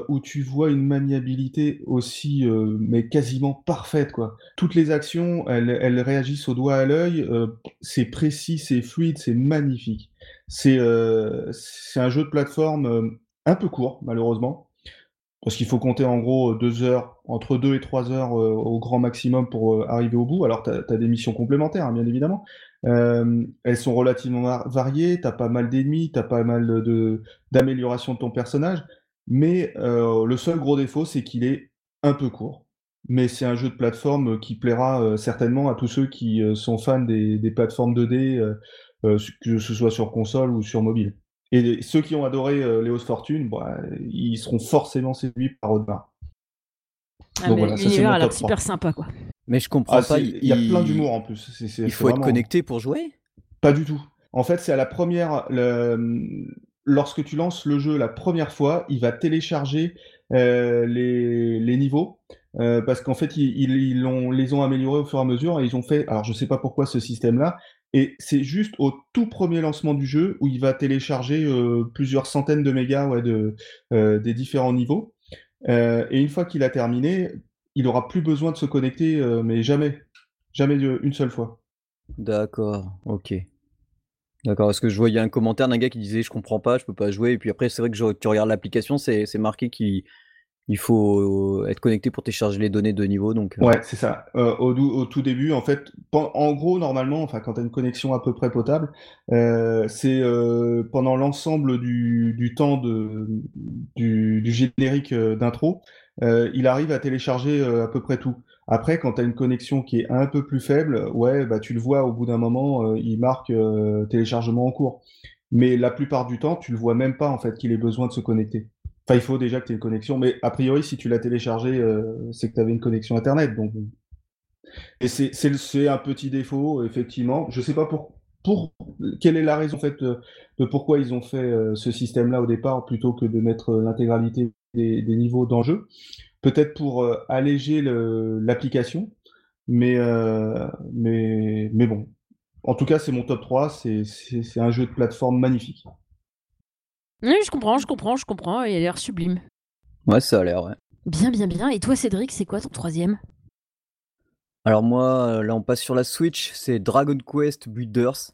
où tu vois une maniabilité aussi, mais quasiment parfaite, quoi. Toutes les actions, elles, elles réagissent au doigt à l'œil. c'est précis, c'est fluide, c'est magnifique. C'est un jeu de plateforme un peu court, malheureusement. Parce qu'il faut compter en gros deux heures, entre deux et trois heures euh, au grand maximum pour euh, arriver au bout. Alors, tu as, des missions complémentaires, hein, bien évidemment. Euh, elles sont relativement variées, tu as pas mal d'ennemis, tu as pas mal d'améliorations de, de, ton personnage. Mais le seul gros défaut, c'est qu'il est un peu court. Mais c'est un jeu de plateforme qui plaira certainement à tous ceux qui sont fans des, des plateformes 2D, que ce soit sur console ou sur mobile. Et ceux qui ont adoré euh, Léos Fortune, bah, ils seront forcément séduits par Audemars. Ah, Donc voilà, l'univers a l'air super sympa, quoi. Mais je comprends ah, pas. Il y a plein d'humour en plus. il faut être connecté pour jouer? Pas du tout. En fait, c'est à la première. Lorsque tu lances le jeu la première fois, il va télécharger euh, les, les, niveaux. Euh, parce qu'en fait, ils, ils, ont, les ont améliorés au fur et à mesure et ils ont fait. Alors, je sais pas pourquoi ce système-là, et c'est juste au tout premier lancement du jeu où il va télécharger euh, plusieurs centaines de mégas euh, des différents niveaux. Euh, et une fois qu'il a terminé, il aura plus besoin de se connecter, mais jamais. Jamais une seule fois. D'accord, ok. D'accord, parce que je voyais un commentaire d'un gars qui disait je comprends pas, je peux pas jouer. Et puis après, c'est vrai que tu regardes l'application, c'est marqué qu'il il faut être connecté pour télécharger les données de niveau. Donc, euh. Ouais, c'est ça. Euh, au, tout début, en fait, en gros, normalement, enfin, quand tu as une connexion à peu près potable, euh, c'est pendant l'ensemble du, temps du, générique d'intro, il arrive à télécharger à peu près tout. Après, quand tu as une connexion qui est un peu plus faible, ouais, bah, tu le vois au bout d'un moment, il marque téléchargement en cours. Mais la plupart du temps, tu le vois même pas en fait qu'il ait besoin de se connecter. Il faut déjà que tu aies une connexion, mais a priori, si tu l'as téléchargé, euh, c'est que tu avais une connexion Internet. Donc... Et c'est un petit défaut, effectivement. Je ne sais pas pour, quelle est la raison en fait, de, pourquoi ils ont fait euh, ce système-là au départ, plutôt que de mettre l'intégralité des, niveaux d'enjeu. Peut-être pour euh, alléger l'application, mais bon. En tout cas, c'est mon top 3. C'est un jeu de plateforme magnifique. Oui, je comprends, je comprends, je comprends. Il a l'air sublime. Ouais, ça a l'air, ouais. Bien, bien, bien. Et toi, Cédric, c'est quoi ton troisième? Alors moi, euh, là, on passe sur la Switch, c'est Dragon Quest Builders.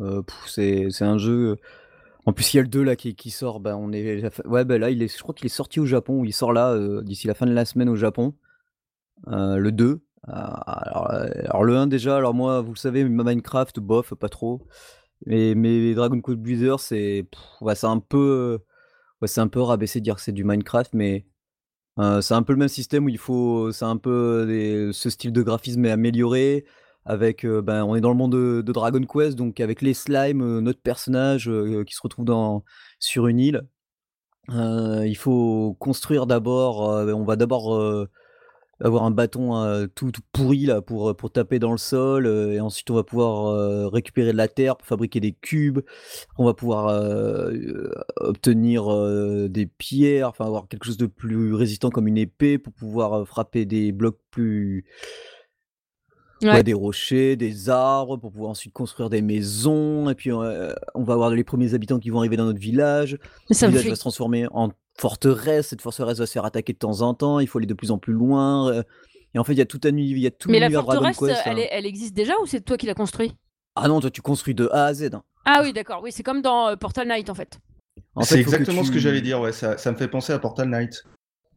Euh, c'est un jeu. En plus, il y a le 2 là qui, qui sort. Bah, on est... Ouais, bah là, il est... je crois qu'il est sorti au Japon. Il sort là euh, d'ici la fin de la semaine au Japon. le 2. Alors, alors, le 1 déjà, alors moi, vous le savez, Minecraft, bof, pas trop. Mais, mais Dragon Quest Blizzard, c'est un peu. ouais, c'est un peu rabaissé de dire que c'est du Minecraft, mais c'est un peu le même système où il faut c'est un peu ce style de graphisme est amélioré avec, ben, on est dans le monde de Dragon Quest, donc avec les slimes, notre personnage, qui se retrouve dans sur une île. il faut construire d'abord, on va d'abord, avoir un bâton, tout pourri là pour, pour taper dans le sol, et ensuite on va pouvoir, récupérer de la terre pour fabriquer des cubes. On va pouvoir, obtenir, des pierres, enfin avoir quelque chose de plus résistant comme une épée pour pouvoir, frapper des blocs plus des rochers, des arbres pour pouvoir ensuite construire des maisons et puis, on va avoir les premiers habitants qui vont arriver dans notre village. Le village va se transformer en forteresse, cette forteresse va se faire attaquer de temps en temps, il faut aller de plus en plus loin, et en fait, il y a tout un il y a tout Mais la forteresse, elle, hein. elle existe déjà ou c'est toi qui l'as construit? Ah non, toi tu construis de A à Z, hein. Ah oui, d'accord, oui, c'est comme dans, Portal Knight, en fait. C'est exactement ce que j'allais dire, ouais, ça ça me fait penser à Portal Knight.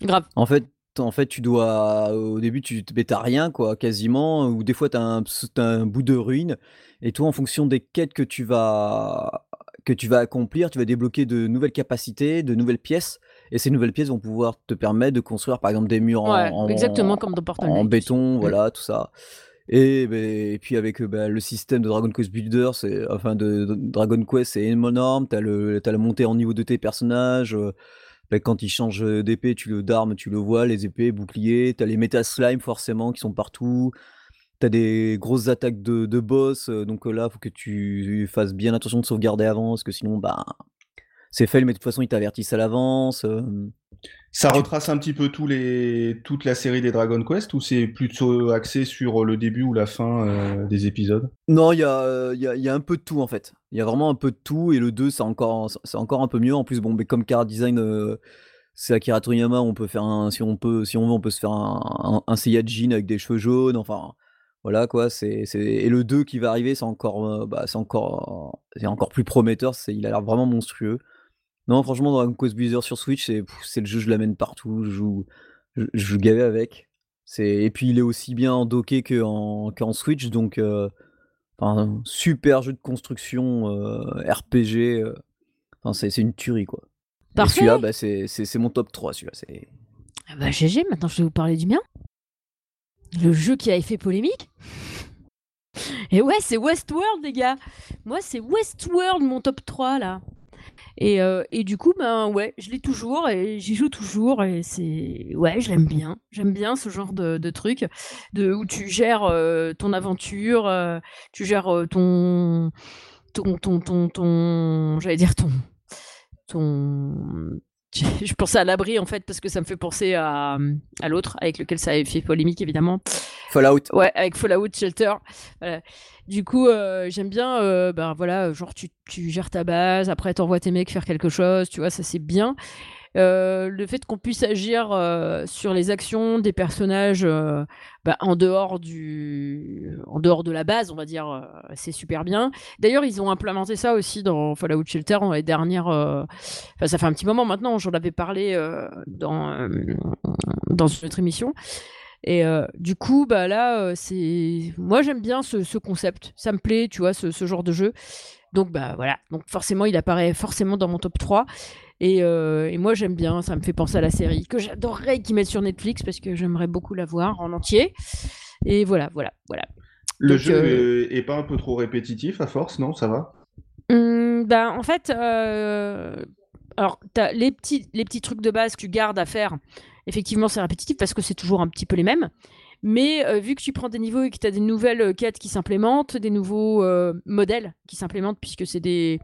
Grave. En fait en fait, tu dois au début, tu tu rien quoi, quasiment, ou des fois tu as un un bout de ruine et toi, en fonction des quêtes que tu vas que tu vas accomplir, tu vas débloquer de nouvelles capacités, de nouvelles pièces et ces nouvelles pièces vont pouvoir te permettre de construire, par exemple, des murs en exactement comme dans Portal en béton, mmh. voilà, tout ça et beh puis avec, bah, le système de Dragon Quest Builder, c'est enfin de Dragon Quest, c'est énorme. Tu as le tu la montée en niveau de tes personnages, bah, quand ils changent d'épée, tu le d'arme, tu le vois, les épées, boucliers, tu as les méta slime forcément qui sont partout. Tu as des grosses attaques de, de boss, donc là, il faut que tu fasses bien attention de sauvegarder avant, parce que sinon, bah, c'est fail, mais de toute façon, ils t'avertissent à l'avance. Ça retrace un petit peu tous les... toute la série des Dragon Quest ou c'est plutôt axé sur le début ou la fin euh, des épisodes? Non, il y a, y, a, y a, un peu de tout en fait. Il y a vraiment un peu de tout et le 2 c'est encore, c'est encore un peu mieux. En plus, bon, mais comme Car Design, euh, c'est Akira Toriyama, on peut faire un, si on peut, si on veut, on peut se faire un, un, Saiyajin avec des cheveux jaunes. Enfin, voilà quoi. C'est, et le 2 qui va arriver, c'est encore, euh, bah, c'est encore, c'est encore plus prometteur. C'est, il a l'air vraiment monstrueux. Non, franchement, Dragon Quest Builder sur Switch, c'est le jeu, je l'amène partout, je joue, je, joue gavé avec. Et puis il est aussi bien en docké qu'en en Switch, donc euh, un super jeu de construction euh, RPG. Euh, enfin, c'est une tuerie quoi. Celui-là, bah, c'est mon top 3. Celui-là, ah bah GG, maintenant je vais vous parler du mien. Le jeu qui a fait polémique. Et ouais, c'est Westworld, les gars. Moi, c'est Westworld, mon top 3 là. Et, euh, et, du coup, ben ouais, je l'ai toujours et j'y joue toujours et c'est ouais, je l'aime bien. J'aime bien ce genre de, de truc de où tu gères euh, ton aventure, euh, tu gères ton ton ton ton, ton j'allais dire ton ton <laughs> je pensais à l'abri en fait parce que ça me fait penser à, à l'autre avec lequel ça avait fait polémique évidemment. Fallout. Ouais, avec Fallout Shelter. Du coup, euh, j'aime bien, euh, ben voilà, genre tu, tu, gères ta base, après t'envoies tes mecs faire quelque chose, tu vois, ça c'est bien. Euh, le fait qu'on puisse agir sur les actions des personnages ben, en dehors du, en dehors de la base, on va dire, c'est super bien. D'ailleurs, ils ont implémenté ça aussi dans Fallout Shelter dans les dernières. Enfin, ça fait un petit moment maintenant, j'en avais parlé dans dans une autre émission. Et euh, du coup, bah là, euh, c'est moi j'aime bien ce, concept, ça me plaît, tu vois, ce, genre de jeu. Donc bah voilà, donc forcément il apparaît forcément dans mon top 3. Euh, et, moi j'aime bien, ça me fait penser à la série que j'adorerais qu'ils mettent sur Netflix parce que j'aimerais beaucoup la voir en entier. Et voilà, voilà, voilà. Le jeu est, pas un peu trop répétitif à force, non? Ça va? Mmh, bah, En fait, alors as les petits, les petits trucs de base que tu gardes à faire effectivement, c'est répétitif parce que c'est toujours un petit peu les mêmes. Mais euh, vu que tu prends des niveaux et que tu as des nouvelles euh, quêtes qui s'implémentent, des nouveaux euh, modèles qui s'implémentent, puisque c'est des.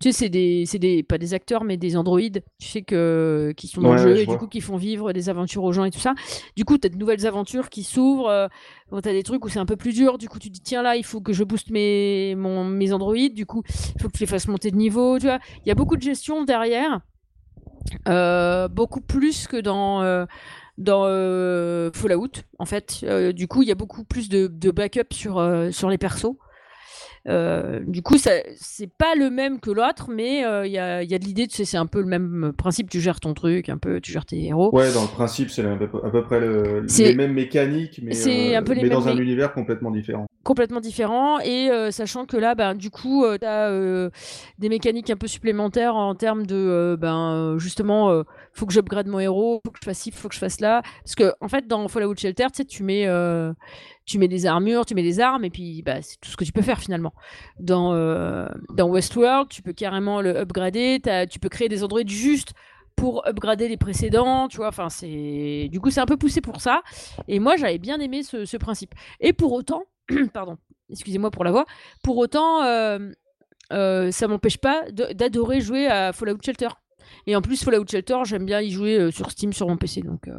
Tu sais, c'est des, des, pas des acteurs, mais des androïdes, tu sais, que, qui sont dans le jeu et du coup qui font vivre des aventures aux gens et tout ça. Du coup, tu as de nouvelles aventures qui s'ouvrent. tu as des trucs où c'est un peu plus dur. Du coup, tu dis, tiens, là, il faut que je booste mes, mon, mes androïdes. Du coup, il faut que tu les fasses monter de niveau. Tu vois, il y a beaucoup de gestion derrière. Euh, beaucoup plus que dans, euh, dans euh, Fallout, en fait. du coup, il y a beaucoup plus de, de backup sur, sur les persos. Euh, du coup, c'est pas le même que l'autre, mais il y a, y, a, de l'idée, tu sais, c'est un peu le même principe, tu gères ton truc, un peu, tu gères tes héros. Ouais, dans le principe, c'est à, peu près le, les mêmes mécaniques, mais, un peu les mais dans un univers complètement différent. Complètement différent, et sachant que là, ben, du coup, tu as des mécaniques un peu supplémentaires en termes de, ben, justement, faut que j'upgrade mon héros, faut que je fasse ci, faut que je fasse là. Parce que, en fait, dans Fallout Shelter, tu sais, tu mets, euh, mets des armures, tu mets des armes, et puis bah, c'est tout ce que tu peux faire finalement. Dans, euh, dans Westworld, tu peux carrément le upgrader, tu peux créer des androïdes juste pour upgrader les précédents, tu vois. Enfin, c'est du coup, c'est un peu poussé pour ça. Et moi, j'avais bien aimé ce, principe. Et pour autant, <clears throat> pardon, excusez-moi pour la voix, pour autant, euh, ça m'empêche pas d'adorer jouer à Fallout Shelter. Et en plus, Fallout Shelter, j'aime bien y jouer euh, sur Steam sur mon PC. Donc, euh,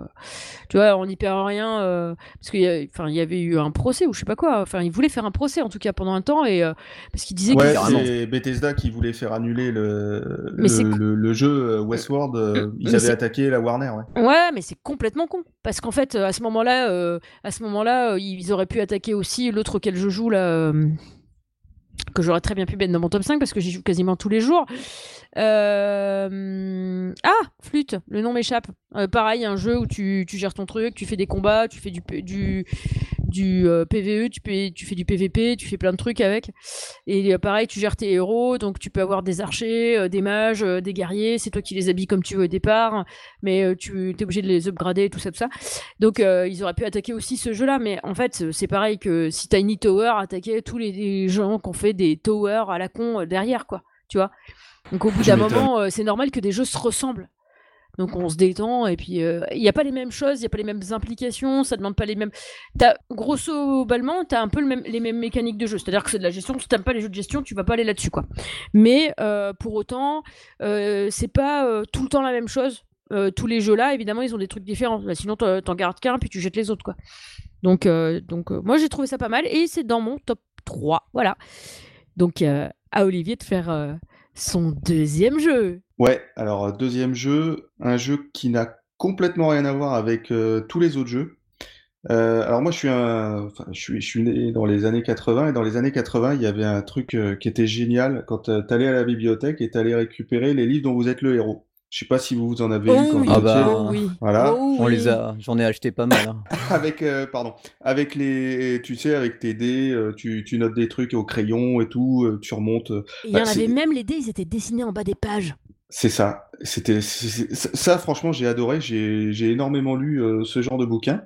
tu vois, on n'y perd rien. Euh, parce qu'il y, y avait eu un procès ou je sais pas quoi. Enfin, ils voulaient faire un procès en tout cas pendant un temps. Et, parce qu'ils disaient ouais, c'est Bethesda qui voulait faire annuler le, le, jeu Westworld. ils avaient attaqué la Warner. Ouais, ouais mais c'est complètement con. Parce qu'en fait, à ce moment-là, à ce moment-là, ils auraient pu attaquer aussi l'autre auquel je joue là que j'aurais très bien pu mettre dans mon top 5 parce que j'y joue quasiment tous les jours. Euh, ah, Flûte, le nom m'échappe. Euh, pareil, un jeu où tu, tu, gères ton truc, tu fais des combats, tu fais du, du, du euh, PVE, tu, peux, tu fais du PVP, tu fais plein de trucs avec. Et pareil, tu gères tes héros, donc tu peux avoir des archers, des mages, des guerriers, c'est toi qui les habilles comme tu veux au départ, mais tu es obligé de les upgrader, tout ça, tout ça. Donc ils auraient pu attaquer aussi ce jeu-là, mais en fait, c'est pareil que si Tiny Tower attaquait tous les, les gens qui ont fait des towers à la con derrière, quoi. Tu vois? Donc au bout d'un moment, euh, c'est normal que des jeux se ressemblent. Donc on se détend et puis euh, il n'y a pas les mêmes choses, il n'y a pas les mêmes implications, ça demande pas les mêmes. As, grosso ballement, tu as un peu les mêmes mécaniques de jeu. C'est-à-dire que c'est de la gestion, si tu pas les jeux de gestion, tu vas pas aller là-dessus. quoi. Mais euh, pour autant, c'est pas tout le temps la même chose. tous les jeux là, évidemment, ils ont des trucs différents. Bah, sinon, t'en gardes qu'un puis tu jettes les autres. quoi. Donc, donc moi j'ai trouvé ça pas mal et c'est dans mon top 3. Voilà. Donc à Olivier de faire son deuxième jeu. Ouais, alors deuxième jeu, un jeu qui n'a complètement rien à voir avec euh, tous les autres jeux. Euh, alors moi je suis un, je suis, je suis né dans les années 80 et dans les années 80 il y avait un truc euh, qui était génial quand tu allais à la bibliothèque et tu allais récupérer les livres dont vous êtes le héros. Je sais pas si vous en avez eu quand oui. Ah bah, oui. Voilà. Oh on les a, j'en ai acheté pas mal. Hein. <laughs> avec, euh, pardon, avec les, tu sais, avec tes dés, euh, tu, tu, notes des trucs au crayon et tout, euh, tu remontes. Il y bah, en avait même les dés, ils étaient dessinés en bas des pages. C'est ça. C'était ça, franchement, j'ai adoré. J'ai énormément lu ce genre de bouquins.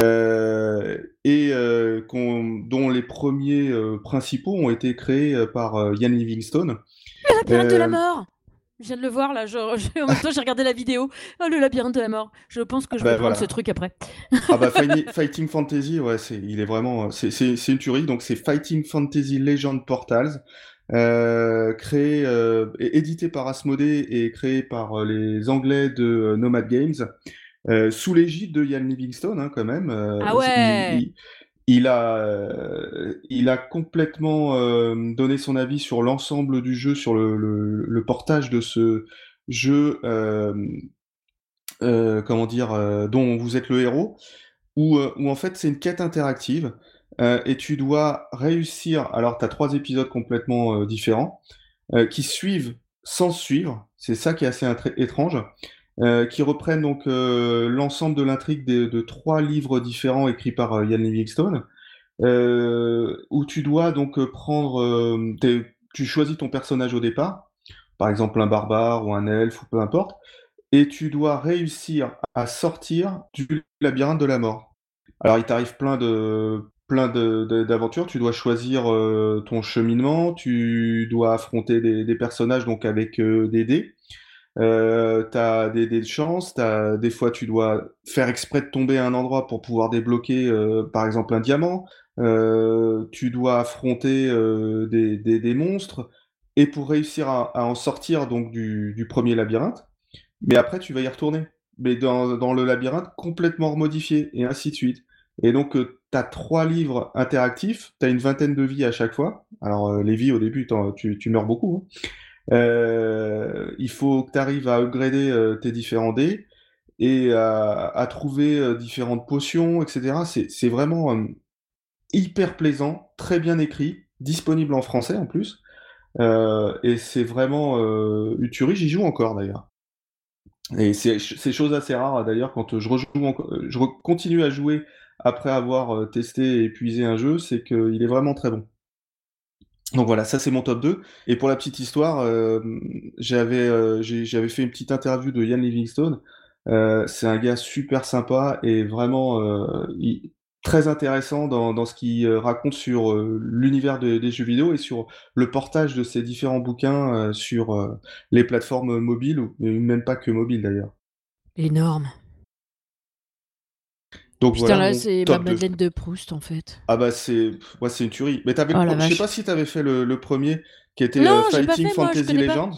et dont les premiers principaux ont été créés par Ian Livingstone. Le labyrinthe de la mort je viens de le voir là, je, en même temps j'ai regardé la vidéo. Oh, le labyrinthe de la mort. Je pense que je vais bah, prendre ce truc après. ah bah <laughs> Fighting Fantasy, ouais, c'est, il est vraiment, c'est, une tuerie. Donc c'est Fighting Fantasy Legend Portals, euh, créé, euh, édité par Asmodee et créé par euh, les Anglais de Nomad Games, sous l'égide de Ian Livingstone hein, quand même. ah ouais il a, euh, il a complètement euh, donné son avis sur l'ensemble du jeu, sur le, le, portage de ce jeu, euh, comment dire, dont vous êtes le héros, où, où en fait c'est une quête interactive et tu dois réussir. Alors, tu as trois épisodes complètement différents qui suivent sans suivre. C'est ça qui est assez étrange. Euh, qui reprennent donc euh, l'ensemble de l'intrigue de, trois livres différents écrits par euh, Ian Livingstone, où tu dois donc prendre, tu choisis ton personnage au départ, par exemple un barbare ou un elfe ou peu importe, et tu dois réussir à sortir du labyrinthe de la mort. Alors il t'arrive plein de plein d'aventures, tu dois choisir ton cheminement, tu dois affronter des, personnages donc avec des dés. Euh, tu as des, des chances, as, des fois tu dois faire exprès de tomber à un endroit pour pouvoir débloquer euh, par exemple un diamant, euh, tu dois affronter euh, des, des, monstres, et pour réussir à, en sortir donc du, du, premier labyrinthe, mais après tu vas y retourner, mais dans, dans le labyrinthe complètement remodifié, et ainsi de suite. Et donc euh, tu trois livres interactifs, tu as une vingtaine de vies à chaque fois, alors les vies au début tu, meurs beaucoup, hein. Euh, il faut que tu arrives à upgrader euh, tes différents dés et à, trouver euh, différentes potions, etc. C'est vraiment hyper plaisant, très bien écrit. disponible en français en plus. et c'est vraiment une tuerie, j'y joue encore d'ailleurs. Et c'est chose assez rare d'ailleurs quand je rejoue, je continue à jouer après avoir testé et épuisé un jeu, c'est qu'il est vraiment très bon. Donc voilà, ça c'est mon top 2. Et pour la petite histoire, euh, j'avais fait une petite interview de Ian Livingstone. C'est un gars super sympa et vraiment très intéressant dans, dans ce qu'il raconte sur l'univers des jeux vidéo et sur le portage de ses différents bouquins sur les plateformes mobiles, ou même pas que mobiles d'ailleurs. Énorme. Donc Putain, là, c'est ma Madeleine de... Proust, en fait. Ah bah, c'est ouais, une tuerie. Mais t'avais oh, je sais pas si t'avais fait le, le, premier, qui était euh, Fighting Fantasy Legends.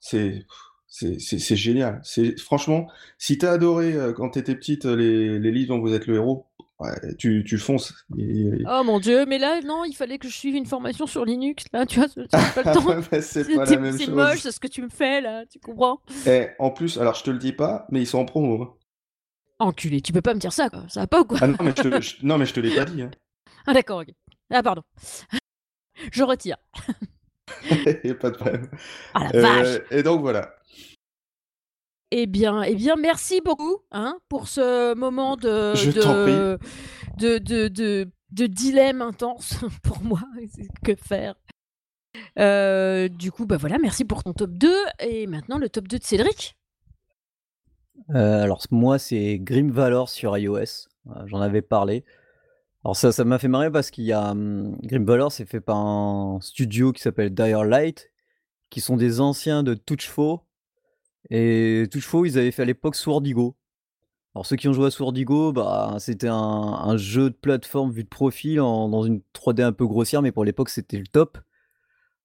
C'est c'est génial. C'est franchement, si t'as adoré euh, quand t'étais petite les, les livres dont vous êtes le héros, ouais, tu, tu fonces. Oh mon dieu, mais là non, il fallait que je suive une formation sur Linux. Là, tu vois, <laughs> pas le temps. <laughs> c'est moche, c'est ce que tu me fais là, tu comprends? Et en plus, alors je te le dis pas, mais ils sont en promo. Enculé, tu peux pas me dire ça, quoi. Ça va pas ou quoi ah non, mais je te, non, mais je te l'ai pas dit. Hein. <laughs> Ah d'accord, ok. Ah pardon. <laughs> je retire. <laughs> a pas de problème. Ah la vache. Euh, et donc voilà. Eh bien, eh bien, merci beaucoup hein, pour ce moment de, de, de, de, de, de, dilemme intense pour moi. que faire? Euh, Du coup, bah voilà, merci pour ton top 2. Et maintenant, le top 2 de Cédric. Euh, alors moi, c'est Grim Valor sur iOS. J'en avais parlé. Alors ça, ça m'a fait marrer parce qu'il y a hum, Grim Valor, c'est fait par un studio qui s'appelle Dire Light, qui sont des anciens de Touchfo. Et Touchfo, ils avaient fait à l'époque Swordigo. Alors ceux qui ont joué à Swordigo, bah, c'était un, jeu de plateforme vu de profil dans une 3D un peu grossière, mais pour l'époque c'était le top.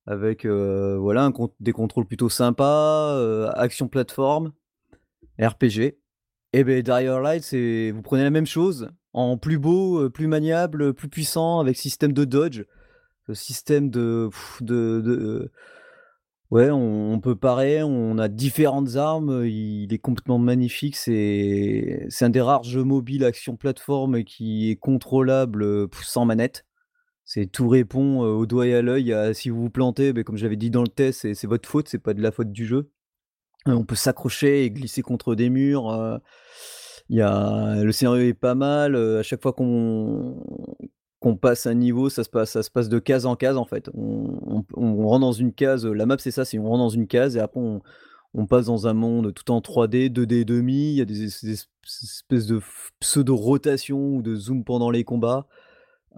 Avec euh, voilà, des contrôles plutôt sympas, euh, action plateforme. RPG. Et ben Dire Light, vous prenez la même chose en plus beau, euh, plus maniable, plus puissant, avec système de dodge, système de, de, ouais, on, peut parer, on a différentes armes, il est complètement magnifique. C'est un des rares jeux mobiles action plateforme qui est contrôlable sans manette. C'est tout répond au doigt et à l'œil. Si vous vous plantez, ben, comme j'avais dit dans le test, c'est votre faute, c'est pas de la faute du jeu on peut s'accrocher et glisser contre des murs. a le scénario est pas mal, à chaque fois qu'on passe un niveau, ça se passe ça se passe de case en case, en fait. On rentre dans une case, la map, c'est ça, c'est on rentre dans une case et après on passe dans un monde tout en 3D, 2D demi, il y a des espèces de pseudo rotation ou de zoom pendant les combats.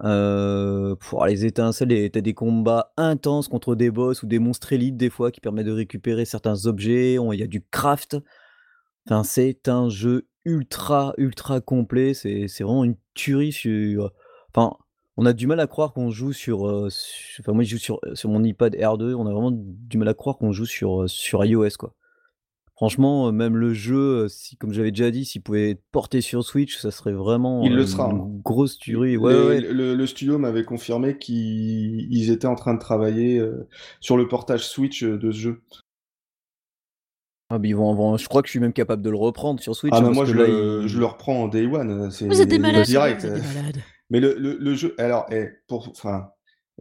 Euh, pour les étincelles, t'as des combats intenses contre des boss ou des monstres élites des fois qui permettent de récupérer certains objets. Il y a du craft. Enfin, c'est un jeu ultra, ultra complet. C'est vraiment une tuerie sur. Enfin, on a du mal à croire qu'on joue sur, euh, Enfin, moi, je joue sur, sur mon iPad R2. On a vraiment du mal à croire qu'on joue sur, sur iOS, quoi. Franchement, euh, même le jeu, euh, si, comme j'avais déjà dit, s'il pouvait être porté sur Switch, ça serait vraiment Il le sera, une hein. grosse tuerie. Le, studio m'avait confirmé qu'ils étaient en train de travailler euh, sur le portage Switch de ce jeu. Ah, ils vont, je crois que je suis même capable de le reprendre sur Switch. Ah, hein, moi, je, le, reprends en Day One. C'est Vous êtes des malades. direct. Mais le, jeu, alors, eh, pour, enfin,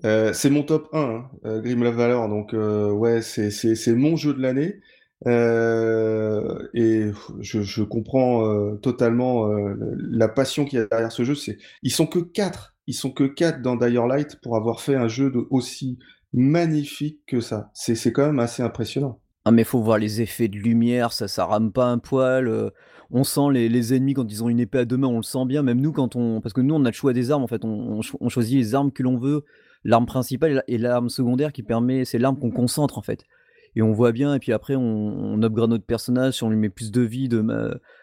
c'est mon top 1, hein, Grim Valor. Donc, ouais, c'est mon jeu de l'année. Euh, et je, comprends euh, totalement euh, la passion qu'il y a derrière ce jeu. C'est, ils sont que quatre, ils sont que quatre dans Dire Light pour avoir fait un jeu aussi magnifique que ça. C'est, c'est quand même assez impressionnant. Ah mais faut voir les effets de lumière, ça, ça rame pas un poil. on sent les, les, ennemis quand ils ont une épée à deux mains, on le sent bien. Même nous quand on, parce que nous on a le choix des armes en fait, on, on choisit les armes que l'on veut. L'arme principale et l'arme secondaire qui permet, c'est l'arme qu'on concentre en fait et on voit bien, et puis après, on, upgrade notre personnage, on lui met plus de vie de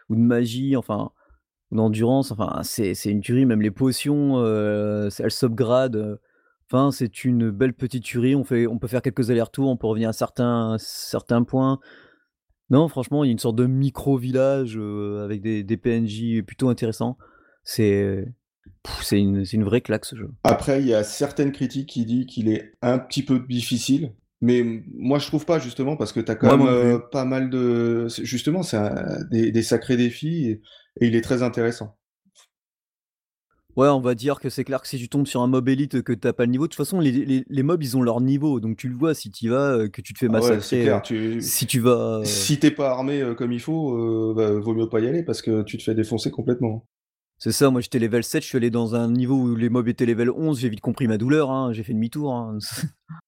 ou de magie, enfin, d'endurance, enfin, c'est une tuerie, même les potions, euh, elles s'upgradent. Enfin, c'est une belle petite tuerie. On, peut faire quelques allers-retours, on peut revenir à certains, points. Non, franchement, il y a une sorte de micro-village euh, avec des, PNJ plutôt intéressants. C'est. C'est une, une, vraie claque ce jeu. Après, il y a certaines critiques qui disent qu'il est un petit peu difficile. Mais moi, je trouve pas, justement, parce que tu as quand même euh, pas mal de. Justement, c'est des, des, sacrés défis et, il est très intéressant. Ouais, on va dire que c'est clair que si tu tombes sur un mob élite que tu as pas le niveau, de toute façon, les, les, les mobs, ils ont leur niveau. Donc tu le vois si tu vas, euh, que tu te fais Ah ouais, c'est massacrer. clair. euh, Tu... Si tu vas. Si t'es pas armé comme il faut, euh, bah, vaut mieux pas y aller parce que tu te fais défoncer complètement. C'est ça, moi j'étais level 7, je suis allé dans un niveau où les mobs étaient level 11, j'ai vite compris ma douleur, hein, j'ai fait demi-tour. hein. <laughs>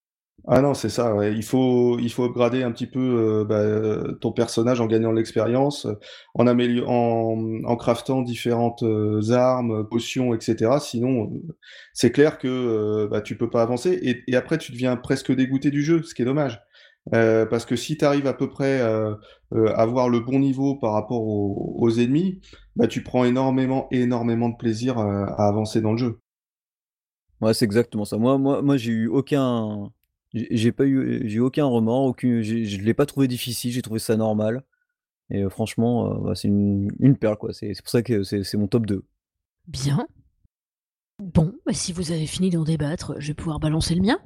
Ah non, c'est ça. Il faut, il upgrader un petit peu euh, bah, euh, ton personnage en gagnant de l'expérience, en, en, craftant différentes euh, armes, potions, etc. Sinon, c'est clair que euh, bah, tu peux pas avancer et, après tu deviens presque dégoûté du jeu, ce qui est dommage. Parce que si tu arrives à peu près à avoir le bon niveau par rapport aux, ennemis, bah, tu prends énormément, énormément de plaisir à avancer dans le jeu. Ouais, c'est exactement ça. Moi j'ai eu aucun. J'ai j'ai pas eu, j'ai eu aucun remords, aucune, j'ai- je l'ai pas trouvé difficile, j'ai trouvé ça normal. Et euh, franchement, euh, bah, c'est une, perle, quoi. C'est pour ça que c'est mon top 2. Bien. Bon, bah, si vous avez fini d'en débattre, je vais pouvoir balancer le mien.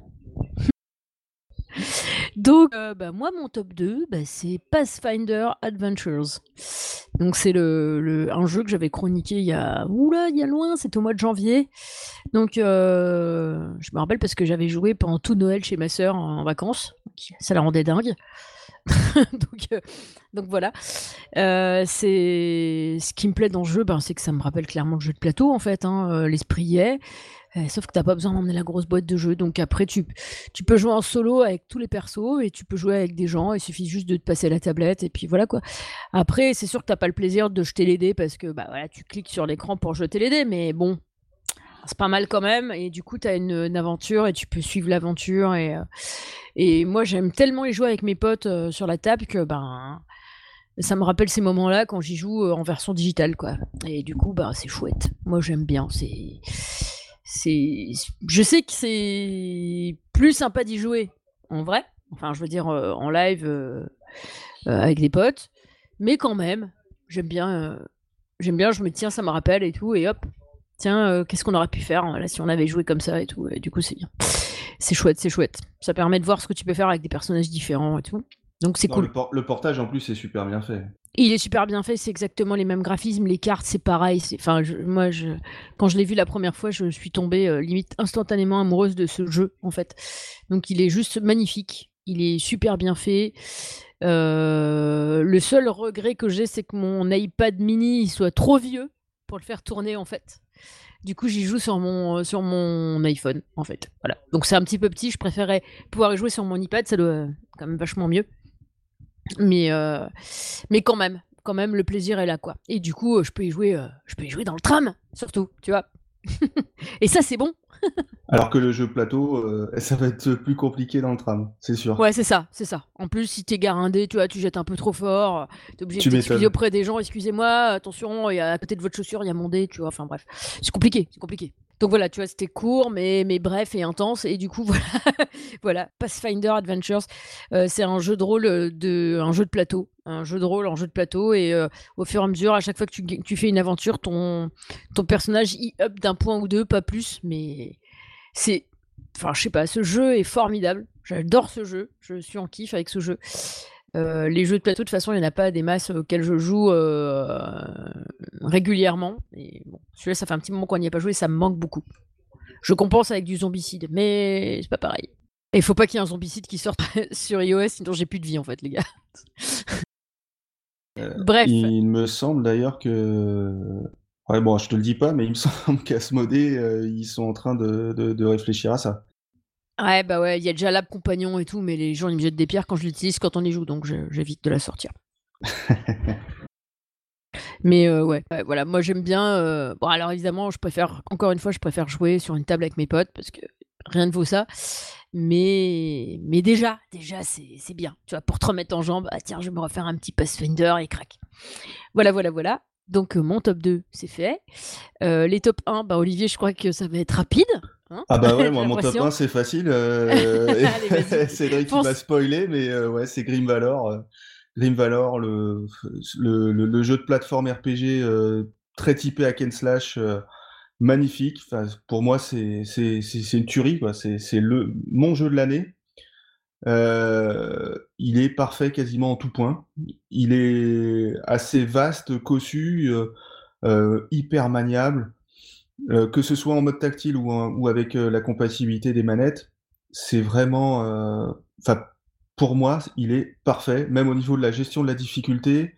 Donc, euh, bah, moi, mon top 2, bah, c'est Pathfinder Adventures. Donc, c'est le, le- un jeu que j'avais chroniqué il y a, oula, il y a loin, c'était au mois de janvier. Donc, euh, je me rappelle parce que j'avais joué pendant tout Noël chez ma sœur en, vacances. Ça la rendait dingue. <laughs> donc, euh, donc voilà. C'est ce qui me plaît dans ce jeu, ben, c'est que ça me rappelle clairement le jeu de plateau en fait. hein, L'esprit y est. Euh, sauf que t'as pas besoin d'emmener la grosse boîte de jeu. Donc après, tu, tu peux jouer en solo avec tous les persos et tu peux jouer avec des gens. Il suffit juste de te passer la tablette et puis voilà quoi. Après, c'est sûr que t'as pas le plaisir de jeter les dés parce que bah tu cliques sur l'écran pour jeter les dés, mais bon, c'est pas mal quand même. Et du coup, t'as une, une aventure et tu peux suivre l'aventure. Et, euh, et moi, j'aime tellement y jouer avec mes potes euh, sur la table que ben ça me rappelle ces moments-là quand j'y joue en version digitale, quoi. Et du coup, bah, c'est chouette. Moi, j'aime bien. Je sais que c'est plus sympa d'y jouer en vrai. Enfin, je veux dire euh, en live euh, euh, avec des potes, mais quand même, j'aime bien. j'aime bien. Je me tiens, ça me rappelle et tout, et hop. Tiens, qu'est-ce qu'on aurait pu faire hein, si on avait joué comme ça et tout. Et du coup, c'est bien. C'est chouette, c'est chouette. Ça permet de voir ce que tu peux faire avec des personnages différents et tout. Donc c'est cool. le, por- le portage en plus est super bien fait. Il est super bien fait, c'est exactement les mêmes graphismes, les cartes, c'est pareil. Enfin, je- moi, je, quand je l'ai vu la première fois, je suis tombée euh, limite instantanément amoureuse de ce jeu, en fait. Donc, il est juste magnifique. Il est super bien fait. Euh, le seul regret que j'ai, c'est que mon iPad mini soit trop vieux pour le faire tourner, en fait. Du coup, j'y joue sur mon, euh, sur mon iPhone, en fait. Voilà. Donc, c'est un petit peu petit. Je préférais pouvoir y jouer sur mon iPad, ça doit quand même vachement mieux. Mais, euh, mais quand même, quand même, le plaisir est là, quoi. Et du coup, euh, je peux y jouer, euh, je peux y jouer dans le tram, surtout, tu vois. <laughs> Et ça, c'est bon. <laughs> Alors que le jeu plateau, euh, ça va être plus compliqué dans le tram, c'est sûr. Ouais, c'est ça, c'est ça. En plus, si t'es garindé, tu vois, tu jettes un peu trop fort, t'es obligé Tu de t'excuser auprès des gens. Excusez-moi, attention, il y a à côté de votre chaussure, il y a mon dé, tu vois. Enfin bref, c'est compliqué, c'est compliqué. Donc voilà, tu vois, c'était court, mais, bref et intense. Et du coup, <laughs> voilà, voilà Pathfinder Adventures, euh, c'est un jeu de rôle euh, de, un jeu de plateau, un jeu de rôle en jeu de plateau. Et euh, au fur et à mesure, à chaque fois que tu, tu fais une aventure, ton, ton personnage y up d'un point ou deux, pas plus, mais c'est, enfin, je sais pas, ce jeu est formidable. J'adore ce jeu. Je suis en kiff avec ce jeu. Euh, les jeux de plateau, de toute façon, il n'y en a pas des masses auxquels je joue euh, régulièrement. Et bon, celui-là, ça fait un petit moment qu'on n'y a pas joué, ça me manque beaucoup. Je compense avec du zombicide, mais c'est pas pareil. Et il faut pas qu'il y ait un zombicide qui sorte <laughs> sur iOS, sinon j'ai plus de vie en fait, les gars. Bref. Il me semble d'ailleurs que. Ouais, bon, je te le dis pas, mais il me <laughs> semble qu'Asmodée, euh, ils sont en train de, de- de réfléchir à ça. Ouais, bah ouais, il y a déjà l'app compagnon et tout, mais les gens ils me jettent des pierres quand je l'utilise quand on y joue, donc j'évite de la sortir. <laughs> Mais euh, ouais, ouais, voilà, moi j'aime bien. euh, Bon, alors évidemment, je préfère, encore une fois, je préfère jouer sur une table avec mes potes parce que rien ne vaut ça. Mais, mais déjà, déjà, c'est bien. Tu vois, pour te remettre en jambe, ah tiens, je vais me refaire un petit Pathfinder et crac. Voilà, voilà, voilà. Donc, euh, mon top 2, c'est fait. Les top 1, bah, Olivier, je crois que ça va être rapide. Hein, Ah bah ouais, <laughs> moi, mon top l'impression. 1, c'est facile. euh, <laughs> Allez. <laughs> Cédric, m'a spoilé, mais euh, ouais, c'est Grim Valor. euh, Grim Valor, le, le, le- le jeu de plateforme RPG euh, très typé hack and slash, magnifique. Enfin, pour moi, c'est c'est- c'est- c'est une tuerie, quoi. C'est c'est le mon jeu de l'année. Euh, il est parfait quasiment en tout point. Il est assez vaste, cossu, euh, hyper maniable. Que ce soit en mode tactile ou, avec la compatibilité des manettes, c'est vraiment, enfin, pour moi, il est parfait, même au niveau de la gestion de la difficulté.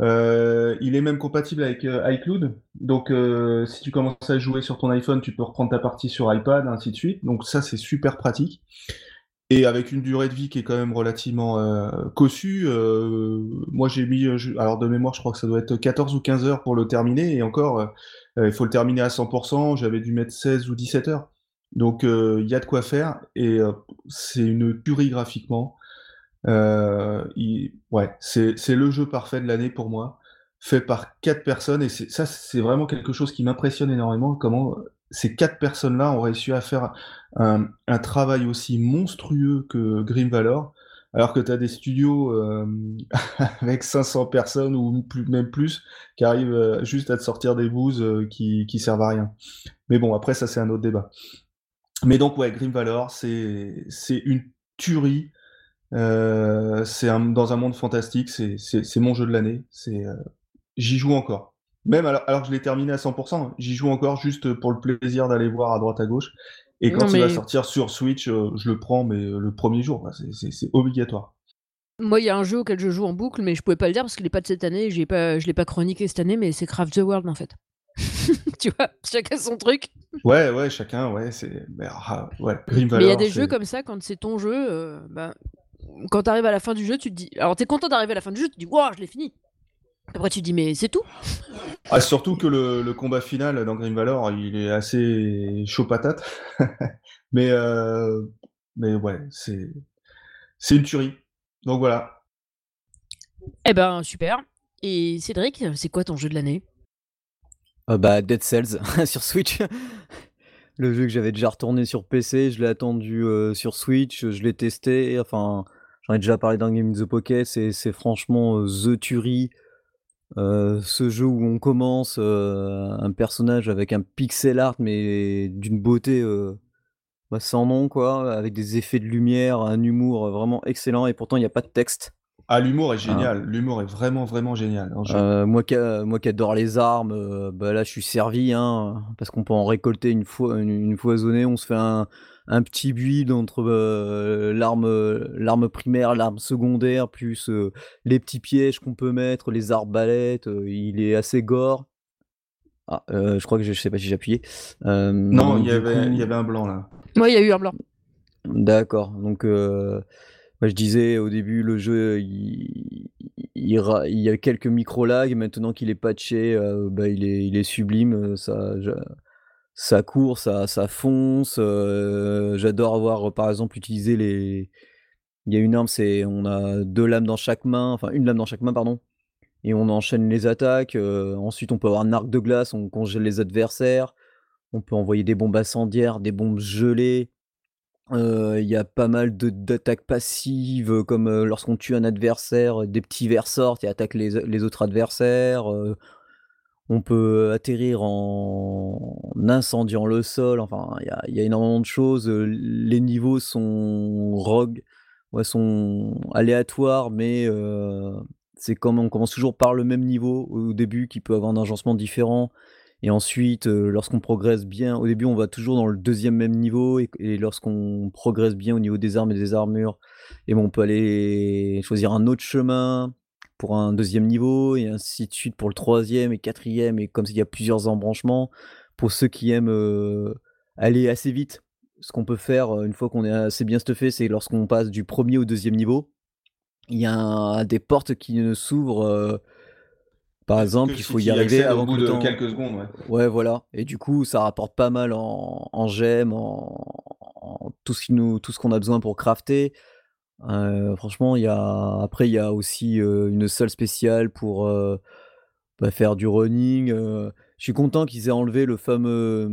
Euh, il est même compatible avec euh, iCloud. Donc, euh, si tu commences à jouer sur ton iPhone, tu peux reprendre ta partie sur iPad, ainsi de suite. Donc, ça, c'est super pratique. Et avec une durée de vie qui est quand même relativement cossue, moi j'ai mis, alors de mémoire, je crois que ça doit être 14 ou 15 heures pour le terminer. Et encore, il faut le terminer à 100%. J'avais dû mettre 16 ou 17 heures. Donc, il y a de quoi faire. Et c'est une tuerie graphiquement. Euh, ouais, c'est le jeu parfait de l'année pour moi, fait par quatre personnes, et ça, c'est vraiment quelque chose qui m'impressionne énormément, comment ces quatre personnes-là ont réussi à faire un, travail aussi monstrueux que Grim Valor, alors que tu as des studios euh, <laughs> avec 500 personnes ou plus, même plus qui arrivent euh, juste à te sortir des bouses qui, qui servent à rien. Mais bon, après, ça, c'est un autre débat. Mais donc, ouais, Grim Valor, c'est une tuerie. Euh, c'est dans un monde fantastique, c'est mon jeu de l'année. Euh, j'y joue encore. Même alors, que je l'ai terminé à 100%, hein, j'y joue encore juste pour le plaisir d'aller voir à droite à gauche. Et quand il va sortir sur Switch, euh, je le prends, mais le premier jour, c'est obligatoire. Moi, il y a un jeu auquel je joue en boucle, mais je pouvais pas le dire parce qu'il n'est pas de cette année. J'ai pas, je l'ai pas chroniqué cette année, mais c'est Craft the World en fait. <laughs> tu vois, chacun son truc. Ouais, ouais, chacun, ouais, c'est. Mais ah, il y a des jeux comme ça, quand c'est ton jeu, bah, quand tu arrives à la fin du jeu, tu te dis. Alors, tu es content d'arriver à la fin du jeu, tu te dis, waouh, je l'ai fini. Après, tu te dis, mais c'est tout. Ah, surtout que le, combat final dans Grim Valor, il est assez chaud patate. <laughs> mais, euh, mais ouais, c'est, c'est une tuerie. Donc voilà. Eh ben, super. Et Cédric, c'est quoi ton jeu de l'année? Euh, Bah, Dead Cells <laughs> sur Switch le jeu que j'avais déjà retourné sur PC, je l'ai attendu euh, sur Switch, je l'ai testé, enfin, j'en ai déjà parlé dans Game in the Pocket, c'est franchement euh, The Tuerie. Euh, ce jeu où on commence un personnage avec un pixel art mais d'une beauté bah, sans nom quoi, avec des effets de lumière, un humour vraiment excellent et pourtant il n'y a pas de texte. Ah, l'humour est ah. génial. L'humour est vraiment, vraiment génial. Euh, moi, qui, moi qui adore les armes, euh, bah là, je suis servi, hein, parce qu'on peut en récolter une, fois, une, foisonnée. On se fait un, un petit build entre euh, l'arme, l'arme primaire, l'arme secondaire, plus les petits pièges qu'on peut mettre, les arbalètes. il est assez gore. Ah, je crois que je, je sais pas si j'ai appuyé. non, il y, avait, il y avait un blanc là. Moi, il y a eu un blanc. D'accord. Donc, je disais au début, le jeu, il, y a quelques micro-lags. Maintenant qu'il est patché, euh, bah, il, est, il est sublime. Euh, ça, ça court, ça, ça fonce. Euh, j'adore avoir, par exemple, utilisé les. Il y a une arme, c'est on a deux lames dans chaque main, enfin une lame dans chaque main, pardon, et on enchaîne les attaques. ensuite, on peut avoir un arc de glace, on congèle les adversaires. On peut envoyer des bombes incendiaires, des bombes gelées. Il y a pas mal d'attaques passives, comme lorsqu'on tue un adversaire, des petits vers sortent et attaquent les, autres adversaires. On peut atterrir en incendiant le sol. Enfin, il y a, énormément de choses. Les niveaux sont rogue, ouais, sont aléatoires, mais c'est comme on commence toujours par le même niveau au début, qui peut avoir un agencement différent. Et ensuite, lorsqu'on progresse bien, au début, on va toujours dans le deuxième même niveau. Et, lorsqu'on progresse bien au niveau des armes et des armures, et bon, on peut aller choisir un autre chemin pour un deuxième niveau, et ainsi de suite pour le troisième et quatrième. Et comme il y a plusieurs embranchements, pour ceux qui aiment aller assez vite, ce qu'on peut faire une fois qu'on est assez bien stuffé, c'est lorsqu'on passe du premier au deuxième niveau, il y a des portes qui ne s'ouvrent par exemple, il faut y arriver avant au bout de quelques secondes. Ouais. ouais. voilà. Et du coup, ça rapporte pas mal en, en gemmes, en, nous, tout ce qu'on a besoin pour crafter. Euh, franchement, après il y a aussi euh, une salle spéciale pour euh, bah, faire du running. je suis content qu'ils aient enlevé le fameux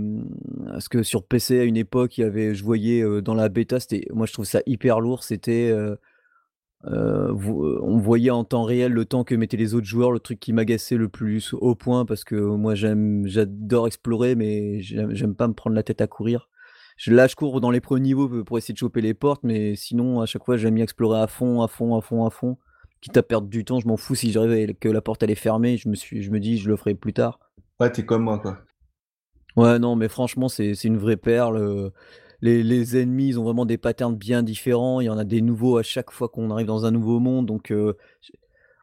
parce que sur PC à une époque, il je voyais dans la bêta, moi je trouve ça hyper lourd. C'était on voyait en temps réel le temps que mettaient les autres joueurs, le truc qui m'agaçait le plus au point parce que moi j'aime, j'adore explorer, mais j'aime pas me prendre la tête à courir. Je, là, je cours dans les premiers niveaux pour essayer de choper les portes, mais sinon, à chaque fois, j'aime bien explorer à fond, à fond, à fond, à fond. Quitte à perdre du temps, je m'en fous si j'arrive que la porte elle est fermée, je me, suis, je me dis, je le ferai plus tard. Ouais, t'es comme moi, quoi. Ouais, non, mais franchement, c'est une vraie perle, heu, les les ennemis, ils ont vraiment des patterns bien différents. Il y en a des nouveaux à chaque fois qu'on arrive dans un nouveau monde, donc heu, j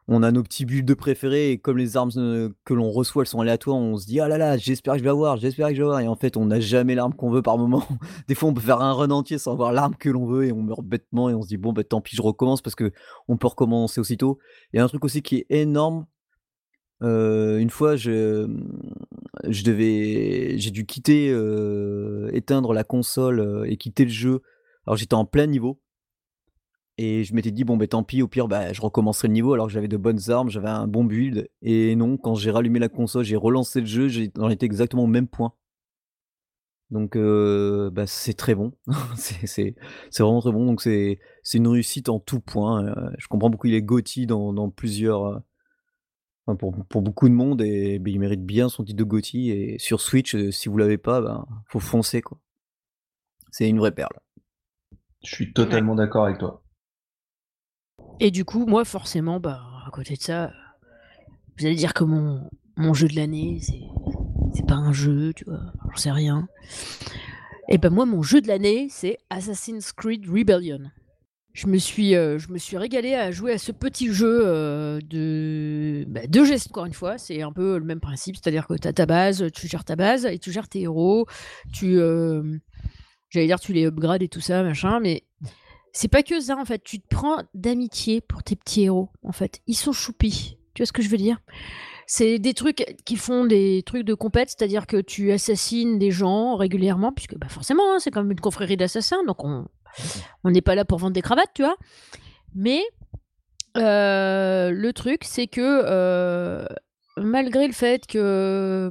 on a nos petits builds préférés et comme les armes, heu, que l'on reçoit, elles sont aléatoires, on se dit: «Ah là là, j'espère que je vais avoir, j'espère que je vais avoir» et en fait, on n'a jamais l'arme qu'on veut par moment. <laughs> Des fois, on peut faire un run entier sans avoir l'arme que l'on veut et on meurt bêtement et on se dit: «Bon, bah, tant pis, je recommence» parce qu'on peut recommencer aussitôt. Il y a un truc aussi qui est énorme, heu, une fois je, mmh, je devais j'ai dû quitter, éteindre la console, et quitter le jeu. Alors j'étais en plein niveau et je m'étais dit: «Bon, beh, tant pis, au pire, bah, je recommencerai le niveau», alors que j'avais de bonnes armes, j'avais un bon build et non, quand j'ai rallumé la console, j'ai relancé le jeu, j'en étais exactement au même point. Donc heu, bah, c'est très bon. <laughs> C'est vraiment très bon, donc c'est c'est une réussite en tout point, heu, je comprends pourquoi il est GOTY dans dans plusieurs, enfin pour pour beaucoup de monde et beh, il mérite bien son titre de GOTY et sur Switch, si vous l'avez pas, ben, faut foncer, quoi. C'est une vraie perle. Je suis Ouais. totalement d'accord avec toi. Et du coup, moi, forcément, bah, à côté de ça, vous allez dire que mon mon jeu de l'année, c'est pas un jeu, tu vois? J'en sais rien. Et ben, moi, mon jeu de l'année, c'est Assassin's Creed Rebellion. Je me suis, me suis régalée à jouer à ce petit jeu, heu, de, bah, de gestion, encore une fois. C'est un peu le même principe, c'est-à-dire que tu as ta base, tu gères ta base et tu gères tes héros. Tu, hem, j'allais dire, tu les upgrades et tout ça, machin, mais c'est pas que ça, en fait. Tu te prends d'amitié pour tes petits héros, en fait. Ils sont choupis. Tu vois ce que je veux dire? C'est des trucs qui font des trucs de compète, c'est-à-dire que tu assassines des gens régulièrement, puisque, bah, forcément, hein, c'est comme une confrérie d'assassins, donc on n'est pas là pour vendre des cravates, tu vois? Mais, heu, le truc, c'est que, heu, malgré le fait que,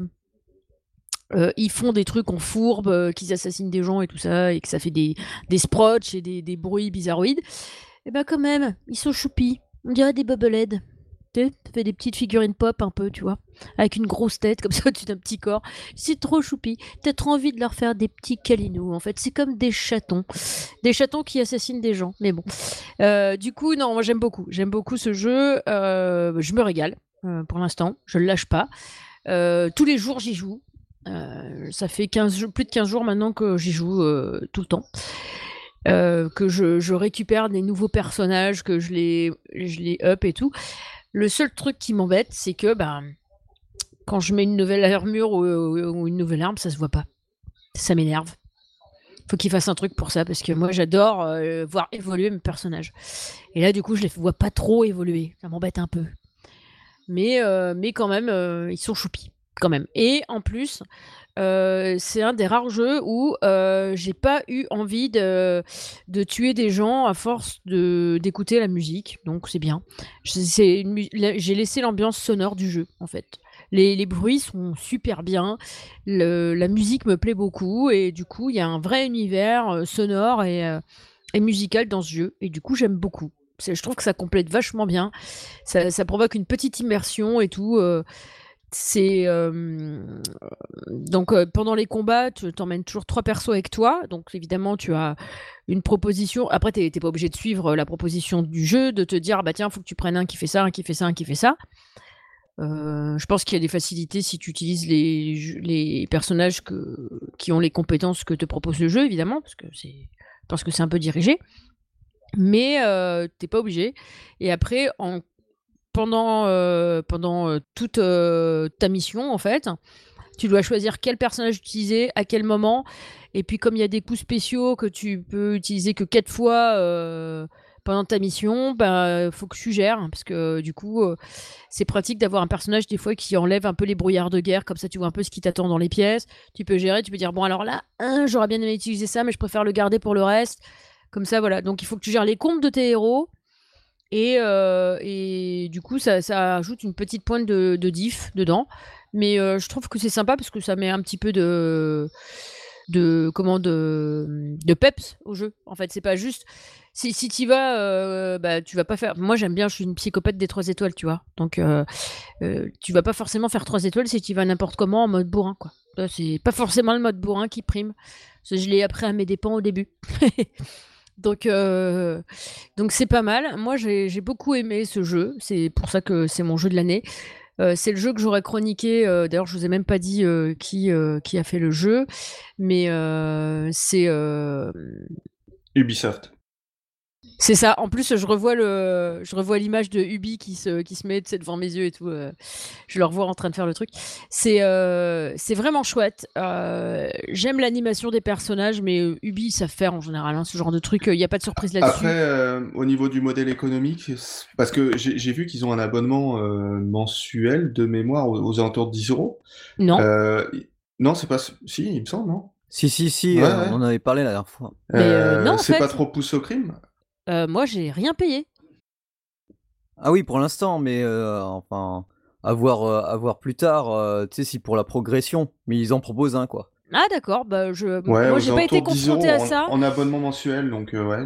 heu, ils font des trucs en fourbe, heu, qu'ils assassinent des gens et tout ça et que ça fait des des sproutch et des des bruits bizarroïdes et bah, quand même, ils sont choupis. On dirait des Bubblehead. Tu fait des petites figurines pop un peu, tu vois? Avec une grosse tête comme <laughs> ça au-dessus d'un petit corps. C'est trop choupi. Tu as trop envie de leur faire des petits câlinous, en fait. C'est comme des chatons. Des chatons qui assassinent des gens, mais bon. Heu, du coup, non, moi j'aime beaucoup. J'aime beaucoup ce jeu, je me régale, pour l'instant, je le lâche pas. Tous les jours, j'y joue. Heu, ça fait 15 jou plus de 15 jours maintenant que j'y joue, heu, tout le temps. Heu, que je récupère des nouveaux personnages, que je les up et tout. Le seul truc qui m'embête, c'est que, ben, quand je mets une nouvelle armure ou une nouvelle arme, ça se voit pas. Ça m'énerve. Faut qu'ils fassent un truc pour ça parce que moi j'adore, voir évoluer mes personnages et là, du coup, je les vois pas trop évoluer. Ça m'embête un peu. Mais mais quand même, ils sont choupis, quand même et en plus, heu, c'est un des rares jeux où, heu, j'ai pas eu envie de de tuer des gens à force d'écouter la musique, donc c'est bien. J'ai laissé l'ambiance sonore du jeu, en fait. Les les bruits sont super bien, la musique me plaît beaucoup et du coup, il y a un vrai univers, heu, sonore et et musical dans ce jeu et du coup, j'aime beaucoup. Je trouve que ça complète vachement bien. Ça ça provoque une petite immersion et tout, c'est, hem, donc heu, pendant les combats, tu tu emmènes toujours 3 persos avec toi, donc évidemment, tu as une proposition après tu es tu es pas obligé de suivre la proposition du jeu, de te dire: «Bah, tiens, faut que tu prennes un qui fait ça, un qui fait ça, un qui fait ça». Heu, je pense qu'il y a des facilités si tu utilises les personnages qui ont les compétences que te propose le jeu évidemment, parce que c'est parce que c'est un peu dirigé. Mais heu, tu es pas obligé et après en pendant, pendant, heu, toute, heu, ta mission, en fait, tu dois choisir quel personnage utiliser, à quel moment. Et puis comme il y a des coups spéciaux que tu peux utiliser que 4 fois, pendant ta mission, bah, faut que tu gères parce que du coup, c'est pratique d'avoir un personnage des fois qui enlève un peu les brouillards de guerre, comme ça tu vois un peu ce qui t'attend dans les pièces. Tu peux gérer, tu peux dire: «Bon alors là, hein, j'aurais bien aimé utiliser ça, mais je préfère le garder pour le reste». Comme ça, voilà, donc il faut que tu gères les comptes de tes héros et heu et du coup, ça ajoute une petite pointe de diff dedans. Mais heu, je trouve que c'est sympa parce que ça met un petit peu de comment? De, peps au jeu. En fait, c'est pas juste si si tu vas, heu, bah, tu vas pas faire moi j'aime bien, je suis une psychopathe des 3 étoiles, tu vois? Donc tu vas pas forcément faire 3 étoiles si tu vas n'importe comment en mode bourrin, quoi. C'est pas forcément le mode bourrin qui prime. Je l'ai appris à mes dépens au début. <laughs> Donc heu, donc c'est pas mal. Moi, j'ai beaucoup aimé ce jeu. C'est pour ça que c'est mon jeu de l'année. c'est le jeu que j'aurais chroniqué. D'ailleurs, je vous ai même pas dit qui a fait le jeu, mais c'est Ubisoft. C'est ça. En plus, je revois le, je revois l'image de Ubi qui se, qui se met devant mes yeux et tout. Euh, je le revois en train de faire le truc. C'est, euh, c'est vraiment chouette. Euh, j'aime l'animation des personnages, mais Ubi ça faire en général hein, ce genre de truc. Il n'y a pas de surprise là-dessus. Après, au niveau du modèle économique, parce que j'ai vu qu'ils ont un abonnement mensuel de mémoire aux, alentours de 10 euros. Non. non, c'est pas. Si, il me semble, non? Si, si, si, on en avait parlé la dernière fois. Mais non, c'est pas trop pousse au crime? Euh, moi, j'ai rien payé. Ah oui, pour l'instant, mais euh, enfin, à voir, euh, plus tard, tu sais, si pour la progression, mais ils en proposent un, quoi. Ah d'accord, bah je, moi j'ai pas été confronté à ça. En, abonnement mensuel, donc ouais.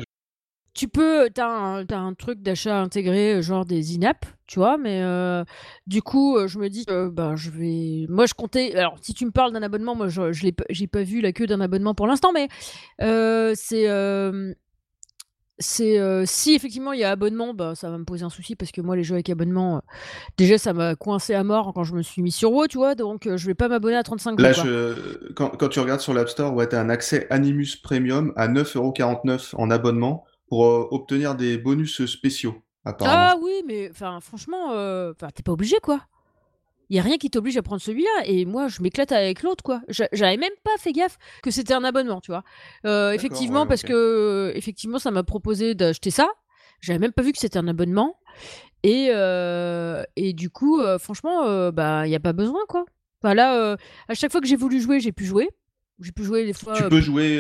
Tu peux, t'as un, as un truc d'achat intégré, genre des in-app, tu vois, mais du coup, je me dis, bah, je vais. Moi, je comptais. Alors, si tu me parles d'un abonnement, moi, je, je j'ai pas vu la queue d'un abonnement pour l'instant, mais c'est c'est euh, si effectivement il y a abonnement, bah, ça va me poser un souci parce que moi les jeux avec abonnement, euh, déjà ça m'a coincé à mort quand je me suis mis sur WoW, tu vois, donc euh, je vais pas m'abonner à 35 Là, je... quand, quand, tu regardes sur l'App Store, ouais, tu as un accès Animus Premium à 9,49€ en abonnement pour obtenir des bonus spéciaux. Ah oui, mais enfin franchement, t'es pas obligé quoi il y a rien qui t'oblige à prendre celui-là. Et moi, je m'éclate avec l'autre, quoi. J'avais même pas fait gaffe que c'était un abonnement, tu vois. Euh, effectivement, parce que effectivement, ça m'a proposé d'acheter ça. J'avais même pas vu que c'était un abonnement. Et, euh, et du coup, euh, franchement, bah, il n'y a pas besoin, quoi. Enfin, là, à chaque fois que j'ai voulu jouer, j'ai pu jouer. J'ai pu jouer des fois. Tu peux jouer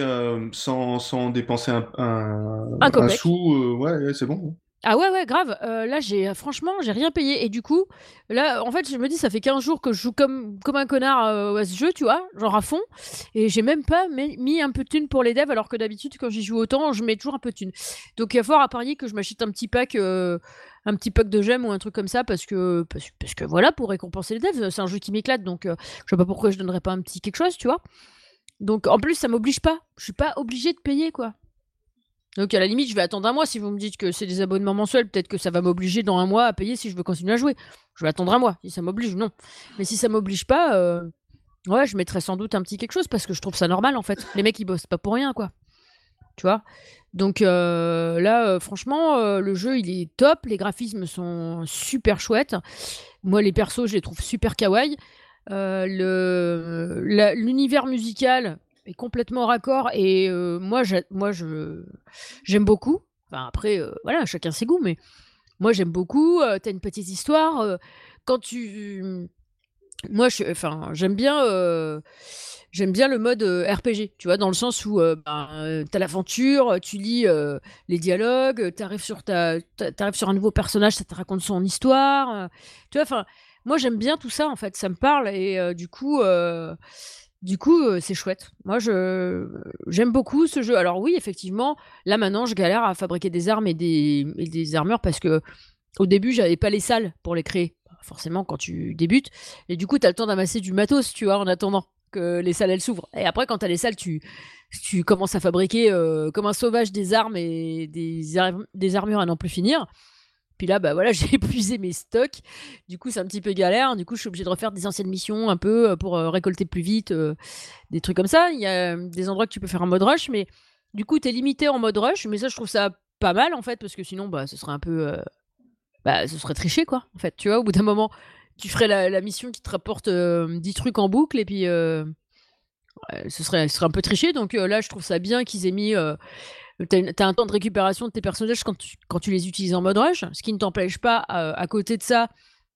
sans, sans, dépenser un, un, un sou. ouais c'est bon. Ah ouais, ouais, grave. Euh, là, j'ai franchement, j'ai rien payé. Et du coup, là, en fait, je me dis, ça fait 15 jours que je joue comme, comme un connard euh, à ce jeu, tu vois, genre à fond. Et j'ai même pas mis un peu de thune pour les devs, alors que d'habitude, quand j'y joue autant, je mets toujours un peu de thune. Donc, il y a fort à parier que je m'achète un petit pack, euh, un petit pack de gemmes ou un truc comme ça, parce que, parce, que voilà, pour récompenser les devs. C'est un jeu qui m'éclate, donc je sais pas pourquoi je donnerais pas un petit quelque chose, tu vois. Donc, en plus, ça m'oblige pas. Je suis pas obligé de payer, quoi. Donc à la limite, je vais attendre un mois. Si vous me dites que c'est des abonnements mensuels, peut-être que ça va m'obliger dans un mois à payer si je veux continuer à jouer. Je vais attendre un mois. Si ça m'oblige, non. Mais si ça m'oblige pas, euh, ouais, je mettrai sans doute un petit quelque chose parce que je trouve ça normal en fait. Les mecs ils bossent pas pour rien quoi. Tu vois? Donc euh, là, euh, franchement, le jeu il est top. Les graphismes sont super chouettes. Moi, les persos, je les trouve super kawaii. L'univers musical, complètement raccord. Et euh, moi, moi, je j'aime beaucoup. Enfin, après, euh, voilà, chacun ses goûts, mais moi, j'aime beaucoup. Euh, t'as une petite histoire. quand tu, moi, enfin, j'aime bien. J'aime bien le mode RPG, tu vois, dans le sens où ben, tu as l'aventure, tu lis les dialogues, tu arrives sur, ta, arrives sur un nouveau personnage, ça te raconte son histoire. tu vois, enfin, moi j'aime bien tout ça en fait, ça me parle et du coup, du coup, c'est chouette. Moi, je j'aime beaucoup ce jeu. Alors oui, effectivement, là maintenant, je galère à fabriquer des armes et des, des armures parce que au début, j'avais pas les salles pour les créer. Forcément, quand tu débutes. Et du coup, tu as le temps d'amasser du matos, tu vois, en attendant que les salles, elles s'ouvrent. Et après, quand tu as les salles, tu, tu commences à fabriquer comme un sauvage des armes et des, des armures à n'en plus finir. Puis là, bah voilà, <laughs> j'ai épuisé mes stocks. Du coup, c'est un petit peu galère. Du coup, je suis obligée de refaire des anciennes missions un peu euh, pour euh, récolter plus vite, euh, des trucs comme ça. Il y a des endroits que tu peux faire en mode rush, mais du coup, tu es limité en mode rush. Mais ça, je trouve ça pas mal en fait, parce que sinon, bah, ce serait un peu. bah, ce serait triché quoi, en fait. Tu vois, au bout d'un moment, tu ferais la, mission qui te rapporte 10 trucs en boucle et puis. ce, serait, ce serait un peu triché. Donc là, je trouve ça bien qu'ils aient mis tu as, un temps de récupération de tes personnages quand tu, quand tu les utilises en mode rush, ce qui ne t'empêche pas, euh, à côté de ça,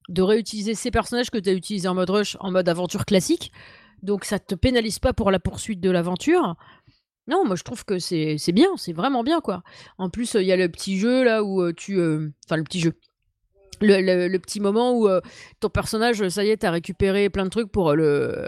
de réutiliser ces personnages que tu as utilisés en mode rush en mode aventure classique. Donc ça te pénalise pas pour la poursuite de l'aventure. Non, moi je trouve que c'est bien, c'est vraiment bien quoi. En plus, il y a le petit jeu là où euh, tu. Euh, enfin, le petit jeu. Le, le, petit moment où ton personnage, ça y est, t'as récupéré plein de trucs pour le,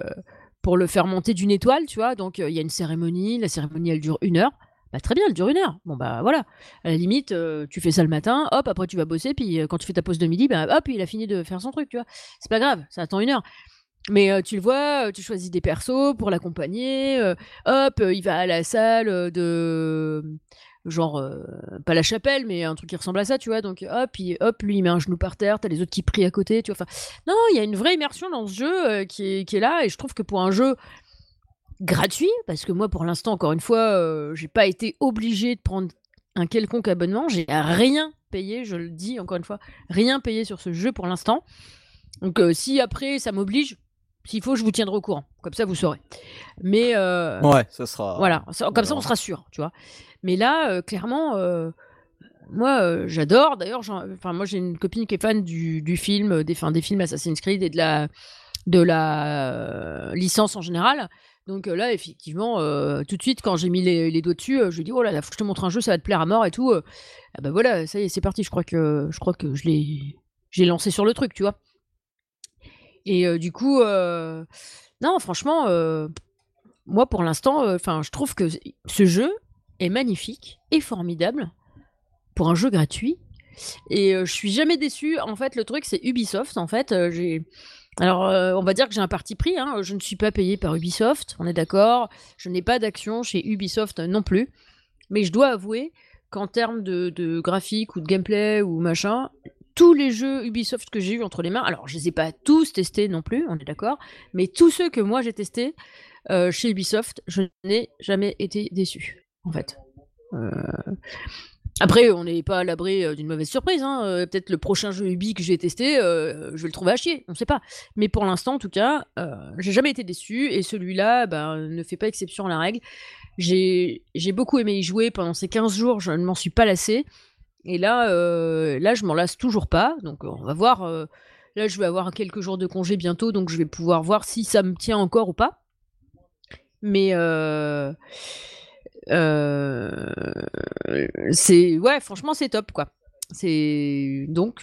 pour le faire monter d'une étoile, tu vois. Donc il y a une cérémonie, la cérémonie elle dure une heure. Bah, très bien, elle dure une heure. Bon, bah voilà. À la limite, euh, tu fais ça le matin, hop, après tu vas bosser, puis euh, quand tu fais ta pause de midi, bah, hop, il a fini de faire son truc, tu vois. C'est pas grave, ça attend une heure. Mais euh, tu le vois, tu choisis des persos pour l'accompagner, hop, il va à la salle de. genre pas la chapelle, mais un truc qui ressemble à ça, tu vois. Donc hop, puis hop, lui il met un genou par terre, t'as les autres qui prient à côté, tu vois. Non, il y a une vraie immersion dans ce jeu qui est là, et je trouve que pour un jeu gratuit, parce que moi pour l'instant, encore une fois, j'ai pas été obligé de prendre un quelconque abonnement, j'ai rien payé, je le dis encore une fois, rien payé sur ce jeu pour l'instant. Donc si après ça m'oblige, s'il faut, je vous tiendrai au courant. Comme ça, vous saurez. Mais ouais, ça sera. Voilà, comme ça, on sera sûr, tu vois. Mais là, clairement, moi, j'adore. D'ailleurs, enfin, moi, j'ai une copine qui est fan du, du film, des, des films Assassin's Creed et de la, de la licence en général. Donc là, effectivement, tout de suite, quand j'ai mis les, doigts dessus, je lui dis oh là, là, faut que je te montre un jeu, ça va te plaire à mort et tout. ah bah voilà, ça y est, c'est parti. Je crois que je l'ai, lancé sur le truc, tu vois. Et du coup, non, franchement, moi pour l'instant, enfin, je trouve que ce jeu est magnifique et formidable pour un jeu gratuit. Et je suis jamais déçu. En fait, le truc, c'est Ubisoft. En fait, j'ai. Alors, on va dire que j'ai un parti pris. Hein. Je ne suis pas payé par Ubisoft, on est d'accord. Je n'ai pas d'action chez Ubisoft non plus. Mais je dois avouer qu'en termes de, de, graphique ou de gameplay ou machin, tous les jeux Ubisoft que j'ai eu entre les mains, alors je les ai pas tous testés non plus, on est d'accord, mais tous ceux que moi j'ai testés euh, chez Ubisoft, je n'ai jamais été déçu, en fait. Euh, après, on n'est pas à l'abri euh, d'une mauvaise surprise. Hein. Peut-être le prochain jeu Ubi que j'ai testé, je vais le trouver à chier. On ne sait pas. Mais pour l'instant, en tout cas, j'ai jamais été déçu. Et celui-là ben, ne fait pas exception à la règle. J'ai beaucoup aimé y jouer pendant ces 15 jours. Je ne m'en suis pas lassé. Et là, euh, là, je m'en lasse toujours pas. Donc, on va voir. Euh, là, je vais avoir quelques jours de congé bientôt, donc je vais pouvoir voir si ça me tient encore ou pas. Mais euh, c'est ouais, franchement, c'est top quoi. C'est donc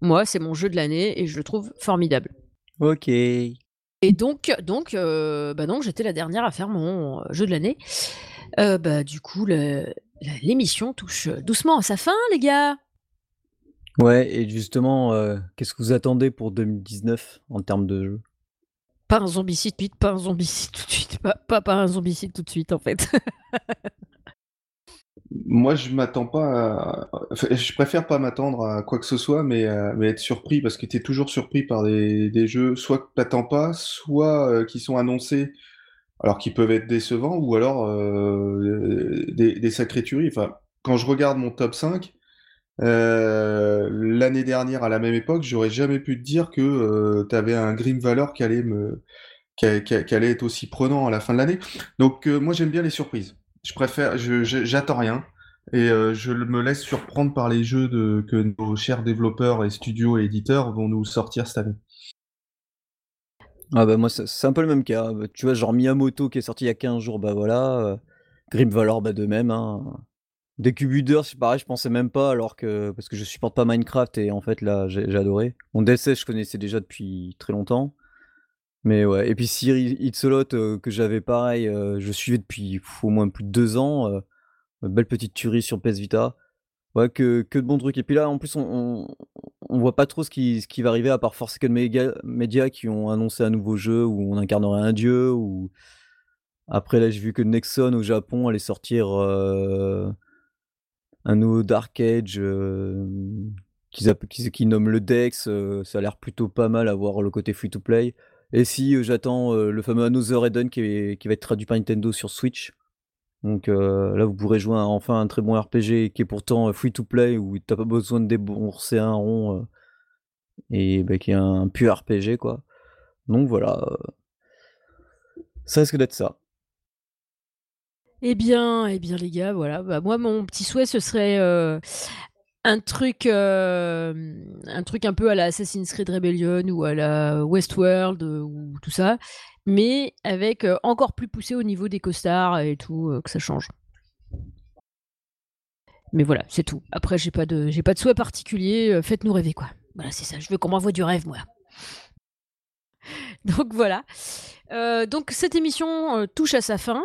moi, c'est mon jeu de l'année et je le trouve formidable. Ok. Et donc, donc, bah donc, j'étais la dernière à faire mon jeu de l'année. bah, du coup, l'émission touche doucement à sa fin, les gars. Ouais, et justement, euh, qu'est-ce que vous attendez pour 2019 en termes de jeu? Pas un zombicide tout de suite, pas un zombicide tout de suite, pas, pas, un zombicide tout de suite en fait. <laughs> Moi, je m'attends pas à... Je préfère pas m'attendre à quoi que ce soit, mais, euh, mais être surpris, parce que tu es toujours surpris par des, des jeux, soit que t'attends pas, soit euh, qui sont annoncés alors qui peuvent être décevants ou alors euh, des, des sacrées tueries. Enfin, quand je regarde mon top 5, euh, l'année dernière à la même époque, j'aurais jamais pu te dire que euh, tu avais un Grim Valor qui allait me qui, allait être aussi prenant à la fin de l'année. Donc moi j'aime bien les surprises. Je préfère, j'attends rien et je me laisse surprendre par les jeux que nos chers développeurs et studios et éditeurs vont nous sortir cette année. Ah bah moi c'est un peu le même cas. Tu vois, genre Miyamoto qui est sorti il y a 15 jours, bah voilà. Euh, Grim Valor, bah de même. Hein. Decubuders, c'est pareil, je pensais même pas, alors que. Parce que je supporte pas Minecraft et en fait là j'ai adoré. Mon DLC, je connaissais déjà depuis très longtemps. Mais ouais. Et puis Siri Itzelot, euh, que j'avais pareil, euh, je suivais depuis au moins plus de deux ans. belle petite tuerie sur PS Vita. Ouais, que, de bons trucs. Et puis là, en plus, on, on, voit pas trop ce qui, va arriver à part Forsaken Media qui ont annoncé un nouveau jeu où on incarnerait un dieu. Ou après, là, j'ai vu que Nexon au Japon allait sortir euh, un nouveau Dark Age euh, qu'ils nomment le Dex. Euh, ça a l'air plutôt pas mal à voir le côté free to play. Et si j'attends le fameux Another Eden qui, qui va être traduit par Nintendo sur Switch. Donc euh, là, vous pourrez jouer enfin un très bon RPG qui est pourtant euh, free to play où t'as pas besoin de débourser un rond euh, et bah, qui est un pur RPG quoi. Donc voilà, ça risque d'être ça. Eh bien, eh bien les gars, voilà. Bah, moi, mon petit souhait, ce serait un truc, un truc un peu à la Assassin's Creed Rebellion ou à la Westworld ou tout ça, mais avec encore plus poussé au niveau des costards et tout, que ça change. Mais voilà, c'est tout. Après, j'ai pas de, j'ai pas de souhait particulier. Faites-nous rêver, quoi. Voilà, c'est ça. Je veux qu'on m'envoie du rêve, moi. <laughs> donc voilà. donc cette émission touche à sa fin.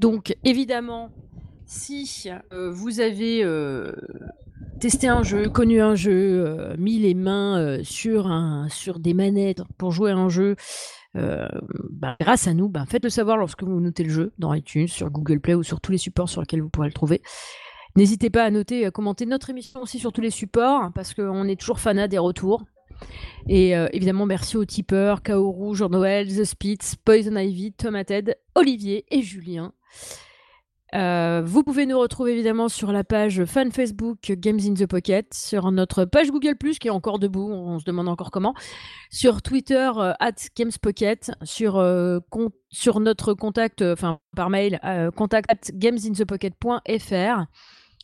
Donc évidemment, si vous avez testé un jeu, connu un jeu, mis les mains sur, un, sur des manettes pour jouer à un jeu, bah, grâce à nous, bah, faites-le savoir lorsque vous notez le jeu dans iTunes, sur Google Play ou sur tous les supports sur lesquels vous pourrez le trouver. N'hésitez pas à noter, à commenter notre émission aussi sur tous les supports, parce qu'on est toujours fanat des retours. Et évidemment, merci aux tipeurs, Kaoru, Jean-Noël, The Spitz, Poison Ivy, Tomated, Olivier et Julien. Euh, vous pouvez nous retrouver évidemment sur la page fan Facebook Games in the Pocket, sur notre page Google qui est encore debout, on se demande encore comment, sur Twitter euh, at Games Pocket, sur, euh, sur notre contact, enfin par mail, contact at gamesinthepocket.fr,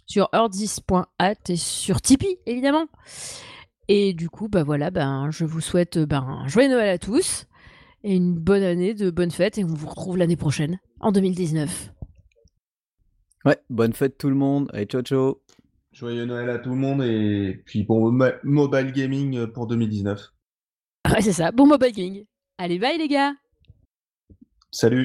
sur earthis.at et sur Tipeee évidemment. Et du coup, bah voilà, ben, je vous souhaite ben, un joyeux Noël à tous et une bonne année, de bonnes fêtes et on vous retrouve l'année prochaine, en 2019. Ouais, bonne fête tout le monde. Allez, ciao, ciao. Joyeux Noël à tout le monde et puis bon mobile gaming pour 2019. Ouais, c'est ça, bon mobile gaming. Allez, bye les gars. Salut.